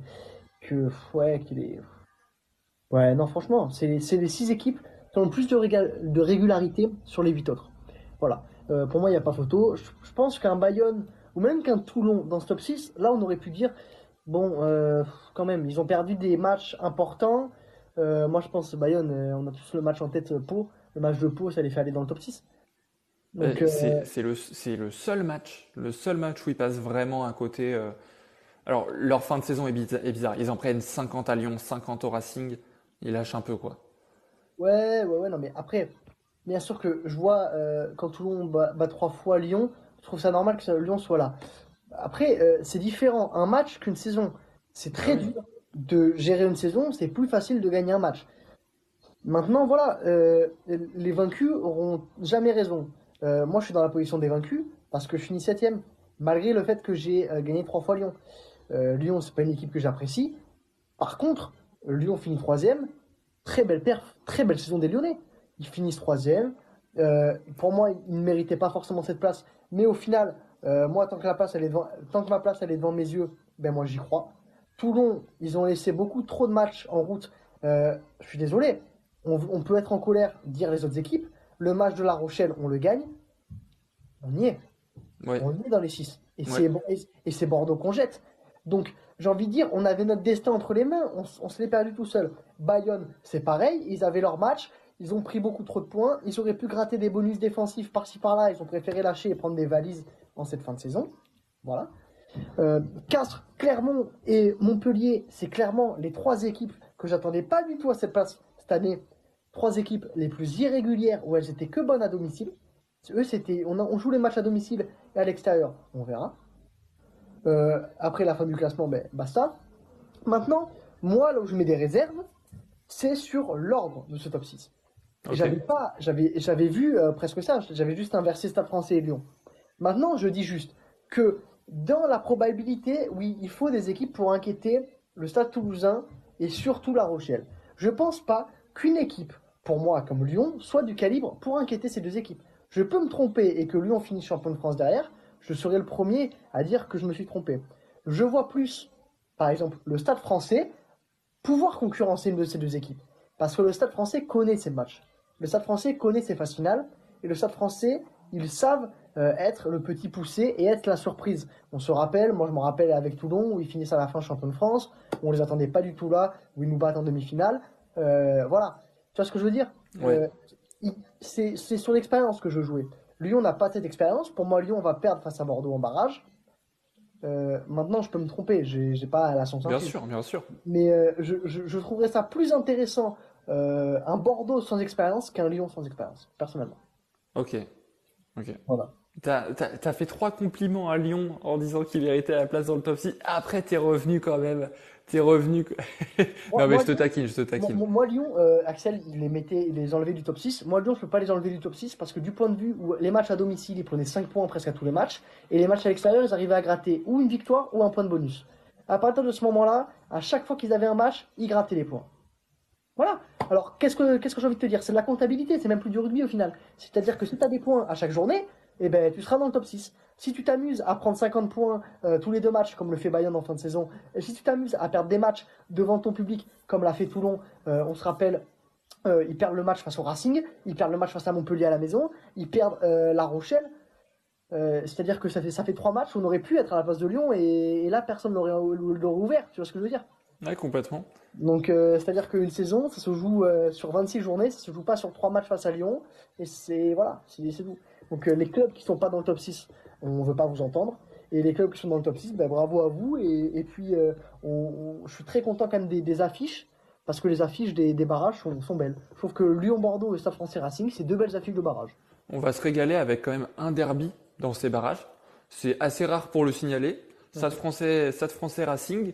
Que, ouais, que les. Ouais, non, franchement, c'est les 6 équipes qui ont plus de, de régularité sur les 8 autres. Voilà. pour moi, il n'y a pas photo. Je, je pense qu'un Bayonne ou même qu'un Toulon dans ce top 6, là, on aurait pu dire Bon, euh, quand même, ils ont perdu des matchs importants. Euh, moi, je pense Bayonne, euh, on a tous le match en tête pour Le match de Pau, ça les fait aller dans le top 6. C'est le, le, seul match, le seul match où ils passent vraiment à côté. Alors, leur fin de saison est bizarre. Ils en prennent 50 à Lyon, 50 au Racing. Ils lâchent un peu, quoi. Ouais, ouais, ouais, non, mais après, bien sûr que je vois quand Toulon bat, bat, trois fois Lyon, je trouve ça normal que Lyon soit là. Après, euh, c'est différent un match qu'une saison. C'est très ah dur de gérer une saison, c'est plus facile de gagner un match. Maintenant, voilà, euh, les vaincus auront jamais raison. Euh, moi, je suis dans la position des vaincus parce que je finis septième, malgré le fait que j'ai gagné trois fois Lyon. Lyon, c'est pas une équipe que j'apprécie. Par contre, Lyon finit troisième, très belle perf, très belle saison des Lyonnais. Ils finissent troisième. pour moi, ils ne méritaient pas forcément cette place, mais au final, euh, moi, tant que, la place, elle est devant, tant que ma place elle est devant mes yeux, ben moi j'y crois. Toulon, ils ont laissé beaucoup trop de matchs en route. Euh, je suis désolé, on, peut être en colère, dire les autres équipes. Le match de La Rochelle, on le gagne. On y est. On y est dans les 6. Et c'est Bordeaux qu'on jette. Donc, j'ai envie de dire, on avait notre destin entre les mains, on, on se l'est perdu tout seul. Bayonne, c'est pareil, ils avaient leur match, ils ont pris beaucoup trop de points, ils auraient pu gratter des bonus défensifs par-ci par-là, ils ont préféré lâcher et prendre des valises en cette fin de saison. Voilà. Euh, Castres, Clermont et Montpellier, c'est clairement les trois équipes que j'attendais pas du tout à cette place cette année. Trois équipes les plus irrégulières où elles étaient que bonnes à domicile. Eux, c'était, on, on, joue les matchs à domicile et à l'extérieur, on verra. Euh, après la fin du classement, ben, basta. Maintenant, moi, là où je mets des réserves, c'est sur l'ordre de ce top 6. J'avais pas, j'avais, j'avais vu euh, presque ça. J'avais juste inversé Stade Français et Lyon. Maintenant, je dis juste que dans la probabilité, oui, il faut des équipes pour inquiéter le Stade Toulousain et surtout La Rochelle. Je pense pas qu'une équipe, pour moi comme Lyon, soit du calibre pour inquiéter ces deux équipes. Je peux me tromper et que Lyon finisse champion de France derrière, je serai le premier à dire que je me suis trompé. Je vois plus, par exemple, le Stade français pouvoir concurrencer une de ces deux équipes. Parce que le Stade français connaît ses matchs. Le Stade français connaît ses phases finales. Et le Stade français, ils savent euh, être le petit poussé et être la surprise. On se rappelle, moi je me rappelle avec Toulon où ils finissent à la fin champion de France, où on les attendait pas du tout là, où ils nous battent en demi-finale. Euh, voilà, tu vois ce que je veux dire? Euh, C'est sur l'expérience que je jouais. Lyon n'a pas cette expérience. Pour moi, Lyon va perdre face à Bordeaux en barrage. maintenant, je peux me tromper, j'ai pas la sensation. Bien sûr, bien sûr. Mais je, je, trouverais ça plus intéressant un Bordeaux sans expérience qu'un Lyon sans expérience, personnellement. Ok. Ok. Voilà. T'as as, fait trois compliments à Lyon en disant qu'il méritait la place dans le top 6. Après, t'es revenu quand même. T'es revenu. (laughs) non, mais je te taquine, je te taquine. Moi, Lyon, euh, Axel, il les mettait, il les enlevait du top 6. Moi, Lyon, je peux pas les enlever du top 6 parce que du point de vue où les matchs à domicile, ils prenaient 5 points presque à tous les matchs. Et les matchs à l'extérieur, ils arrivaient à gratter ou une victoire ou un point de bonus. À partir de ce moment-là, à chaque fois qu'ils avaient un match, ils grattaient les points. Voilà. Alors, qu'est-ce que, qu'est-ce que j'ai envie de te dire? C'est de la comptabilité, c'est même plus du rugby au final. C'est-à-dire que si tu as des points à chaque journée, eh ben, tu seras dans le top 6. Si tu t'amuses à prendre 50 points euh, tous les deux matchs, comme le fait Bayonne en fin de saison, si tu t'amuses à perdre des matchs devant ton public, comme l'a fait Toulon, euh, on se rappelle, euh, ils perdent le match face au Racing, ils perdent le match face à Montpellier à la maison, ils perdent La Rochelle. C'est-à-dire que ça fait, ça fait trois matchs, on aurait pu être à la place de Lyon, et, là, personne ne l'aurait ouvert, tu vois ce que je veux dire? Ouais, complètement. Donc, euh, c'est-à-dire qu'une saison, ça se joue euh, sur 26 journées, ça se joue pas sur 3 matchs face à Lyon, et c'est voilà, c'est tout. Donc, euh, les clubs qui sont pas dans le top 6, on veut pas vous entendre, et les clubs qui sont dans le top 6, ben, bravo à vous, et, et puis euh, on- on- je suis très content quand même des, des affiches, parce que les affiches des, des barrages sont, sont belles. Je trouve que Lyon-Bordeaux et Stade français Racing, c'est deux belles affiches de barrage. On va se régaler avec quand même un derby dans ces barrages. C'est assez rare pour le signaler. Stade français, Stade français Racing,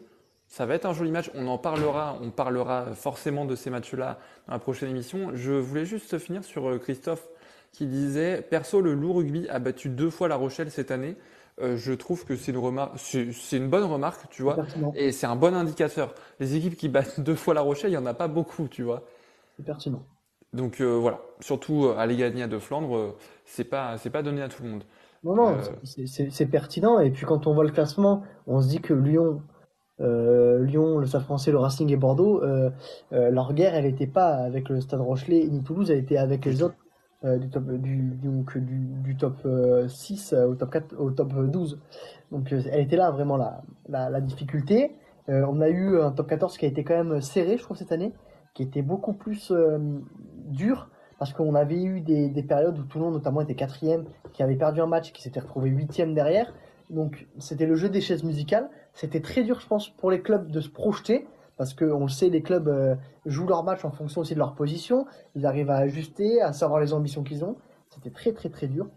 ça va être un joli match. On en parlera, on parlera forcément de ces matchs-là dans la prochaine émission. Je voulais juste finir sur euh, Christophe qui disait Perso, le loup rugby a battu deux fois La Rochelle cette année. Euh, je trouve que c'est une remarque, c'est c'est une bonne remarque, tu vois. Et c'est un bon indicateur. Les équipes qui battent deux fois La Rochelle, il y en a pas beaucoup, tu vois. C'est pertinent. Donc euh, voilà, surtout à De Flandre, c'est pas c'est pas donné à tout le monde. Non, non, Euh, c'est- pertinent. Et puis quand on voit le classement, on se dit que Lyon, Lyon, le Stade français, le Racing et Bordeaux, euh, euh, leur guerre, elle n'était pas avec le Stade Rochelet ni Toulouse, elle était avec les autres euh, du top, du, donc, du, top euh, 6 euh, au top 4, au top 12. Donc euh, elle était là vraiment la, la, difficulté. Euh, on a eu un top 14 qui a été quand même serré, je trouve, cette année, qui était beaucoup plus euh, dur. Parce qu'on avait eu des, des périodes où Toulon notamment était quatrième, qui avait perdu un match, qui s'était retrouvé huitième derrière. Donc c'était le jeu des chaises musicales. C'était très dur, je pense, pour les clubs de se projeter, parce que on le sait, les clubs euh, jouent leur match en fonction aussi de leur position. Ils arrivent à ajuster, à savoir les ambitions qu'ils ont. C'était très très très dur.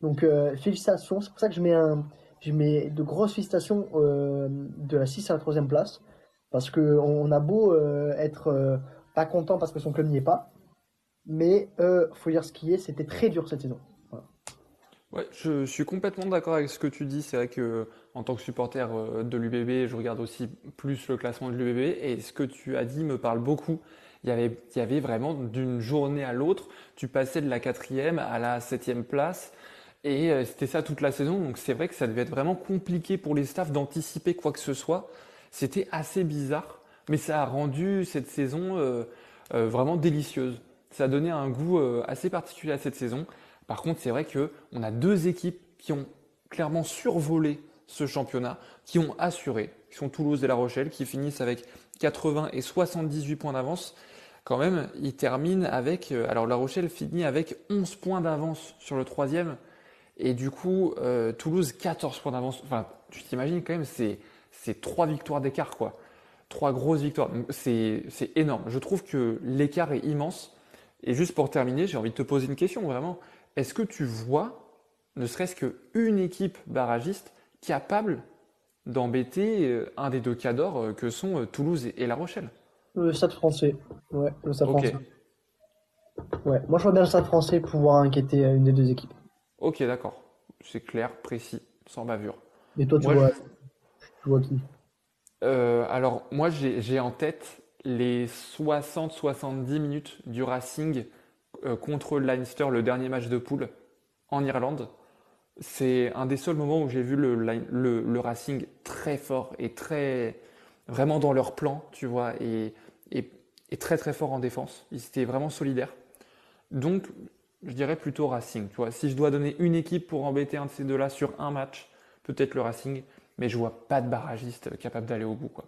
Donc euh, félicitations. C'est pour ça que je mets un, je mets de grosses félicitations euh, de la 6 à la 3 place, parce que on, a beau euh, être pas content parce que son club n'y est pas, mais euh, faut dire ce qui est, c'était très dur cette saison. Ouais, je suis complètement d'accord avec ce que tu dis. C'est vrai que en tant que supporter euh, de l'UBB, je regarde aussi plus le classement de l'UBB et ce que tu as dit me parle beaucoup. Il y avait, vraiment d'une journée à l'autre, tu passais de la quatrième à la septième place et euh, c'était ça toute la saison. Donc c'est vrai que ça devait être vraiment compliqué pour les staffs d'anticiper quoi que ce soit. C'était assez bizarre, mais ça a rendu cette saison euh, vraiment délicieuse. Ça a donné un goût assez particulier à cette saison. Par contre, c'est vrai que on a deux équipes qui ont clairement survolé ce championnat, qui ont assuré, qui sont Toulouse et La Rochelle, qui finissent avec 80 et 78 points d'avance. Quand même, ils terminent avec, euh, alors La Rochelle finit avec 11 points d'avance sur le troisième, et du coup, euh, Toulouse 14 points d'avance. Enfin, tu t'imagines quand même, c'est c'est trois victoires d'écart, quoi. Trois grosses victoires. C'est c'est énorme. Je trouve que l'écart est immense. Et juste pour terminer, j'ai envie de te poser une question, vraiment. Est-ce que tu vois, ne serait-ce qu'une équipe barragiste capable d'embêter euh, un des deux cadors euh, que sont euh, Toulouse et La Rochelle? Le Stade français, ouais, le Stade français. Ouais, moi je vois bien le Stade français pouvoir inquiéter une des deux équipes. ok, d'accord. C'est clair, précis, sans bavure. Et toi, tu Moi, vois, je- tu vois qui? Euh, alors, moi, j'ai en tête les 60-70 minutes du Racing euh, contre le Leinster, le dernier match de poule en Irlande. C'est un des seuls moments où j'ai vu le, Racing très fort et très vraiment dans leur plan, tu vois, et, très très fort en défense. Ils étaient vraiment solidaires. Donc, je dirais plutôt Racing, tu vois. Si je dois donner une équipe pour embêter un de ces deux-là sur un match, peut-être le Racing, mais je vois pas de barragiste capable d'aller au bout, quoi.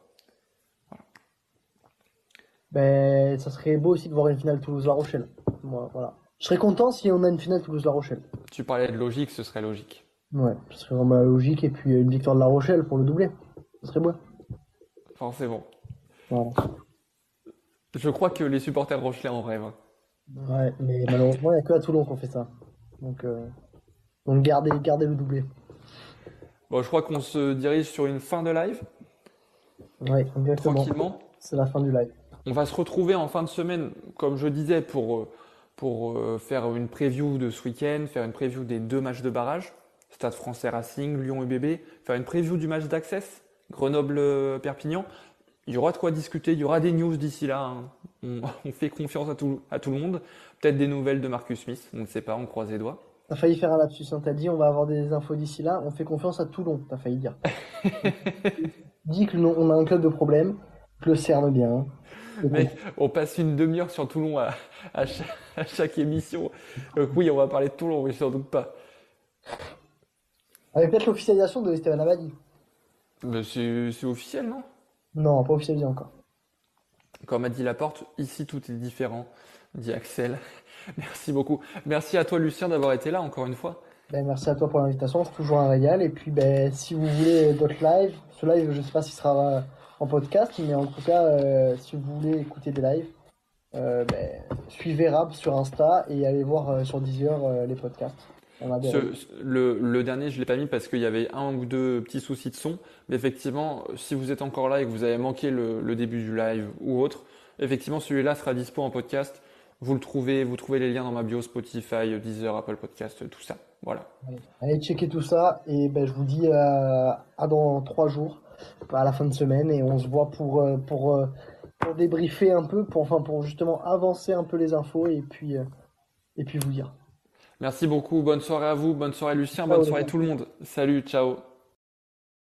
Ben, ça serait beau aussi de voir une finale Toulouse-La Rochelle. Voilà. Je serais content si on a une finale Toulouse-La Rochelle. Tu parlais de logique, ce serait logique. Ouais, ce serait vraiment la logique. Et puis une victoire de La Rochelle pour le doubler. Ça serait beau. Forcément. Voilà. Je crois que les supporters rochelais en rêvent. Ouais, mais malheureusement, il n'y a que à Toulon qu'on fait ça. Donc, euh, donc gardez, gardez le doublé. Bon, je crois qu'on se dirige sur une fin de live, Ouais, exactement. tranquillement. C'est la fin du live. On va se retrouver en fin de semaine, comme je disais, pour, euh, pour euh, faire une preview de ce week-end, faire une preview des deux matchs de barrage, Stade français Racing, Lyon UBB, faire une preview du match d'Access, Grenoble-Perpignan. Il y aura de quoi discuter, il y aura des news d'ici là. hein. On, (laughs) on fait confiance à tout, à tout le monde. Peut-être des nouvelles de Marcus Smith, on ne sait pas, on croise les doigts. T'as failli faire un lapsus, hein. T'as dit on va avoir des infos d'ici là. On fait confiance à Toulon, t'as failli dire. (laughs) Dis que non, on a un club de problème, que le cerne bien. hein. On passe une demi-heure sur Toulon à, à chaque, à chaque émission. Donc oui, on va parler de Toulon, mais sans doute pas. Avec peut-être l'officialisation de Esteban Abadi. Mais c'est officiel, non? Non, pas officialisé encore. Comme a dit Laporte, ici tout est différent, dit Axel. (laughs) Merci beaucoup. Merci à toi Lucien d'avoir été là encore une fois. Ben, merci à toi pour l'invitation, c'est toujours un régal. Et puis ben, si vous voulez d'autres lives, ce live je ne sais pas s'il sera en podcast, mais en tout cas euh, si vous voulez écouter des lives, euh, ben, suivez Rab sur Insta et allez voir sur Deezer les podcasts. le, le, dernier, je ne l'ai pas mis parce qu'il y avait un ou deux petits soucis de son. Mais effectivement, si vous êtes encore là et que vous avez manqué le, le début du live ou autre, effectivement, celui-là sera dispo en podcast. Vous le trouvez, vous trouvez les liens dans ma bio Spotify, Deezer, Apple Podcast, tout ça. Voilà. Allez, checker tout ça et ben, je vous dis euh, à dans trois jours, à la fin de semaine, et on se voit pour, euh, pour, euh, pour débriefer un peu, pour, enfin, pour justement avancer un peu les infos et puis, et puis vous dire. Merci beaucoup, bonne soirée à vous, bonne soirée Lucien, bonne soirée tout le monde. Salut, ciao.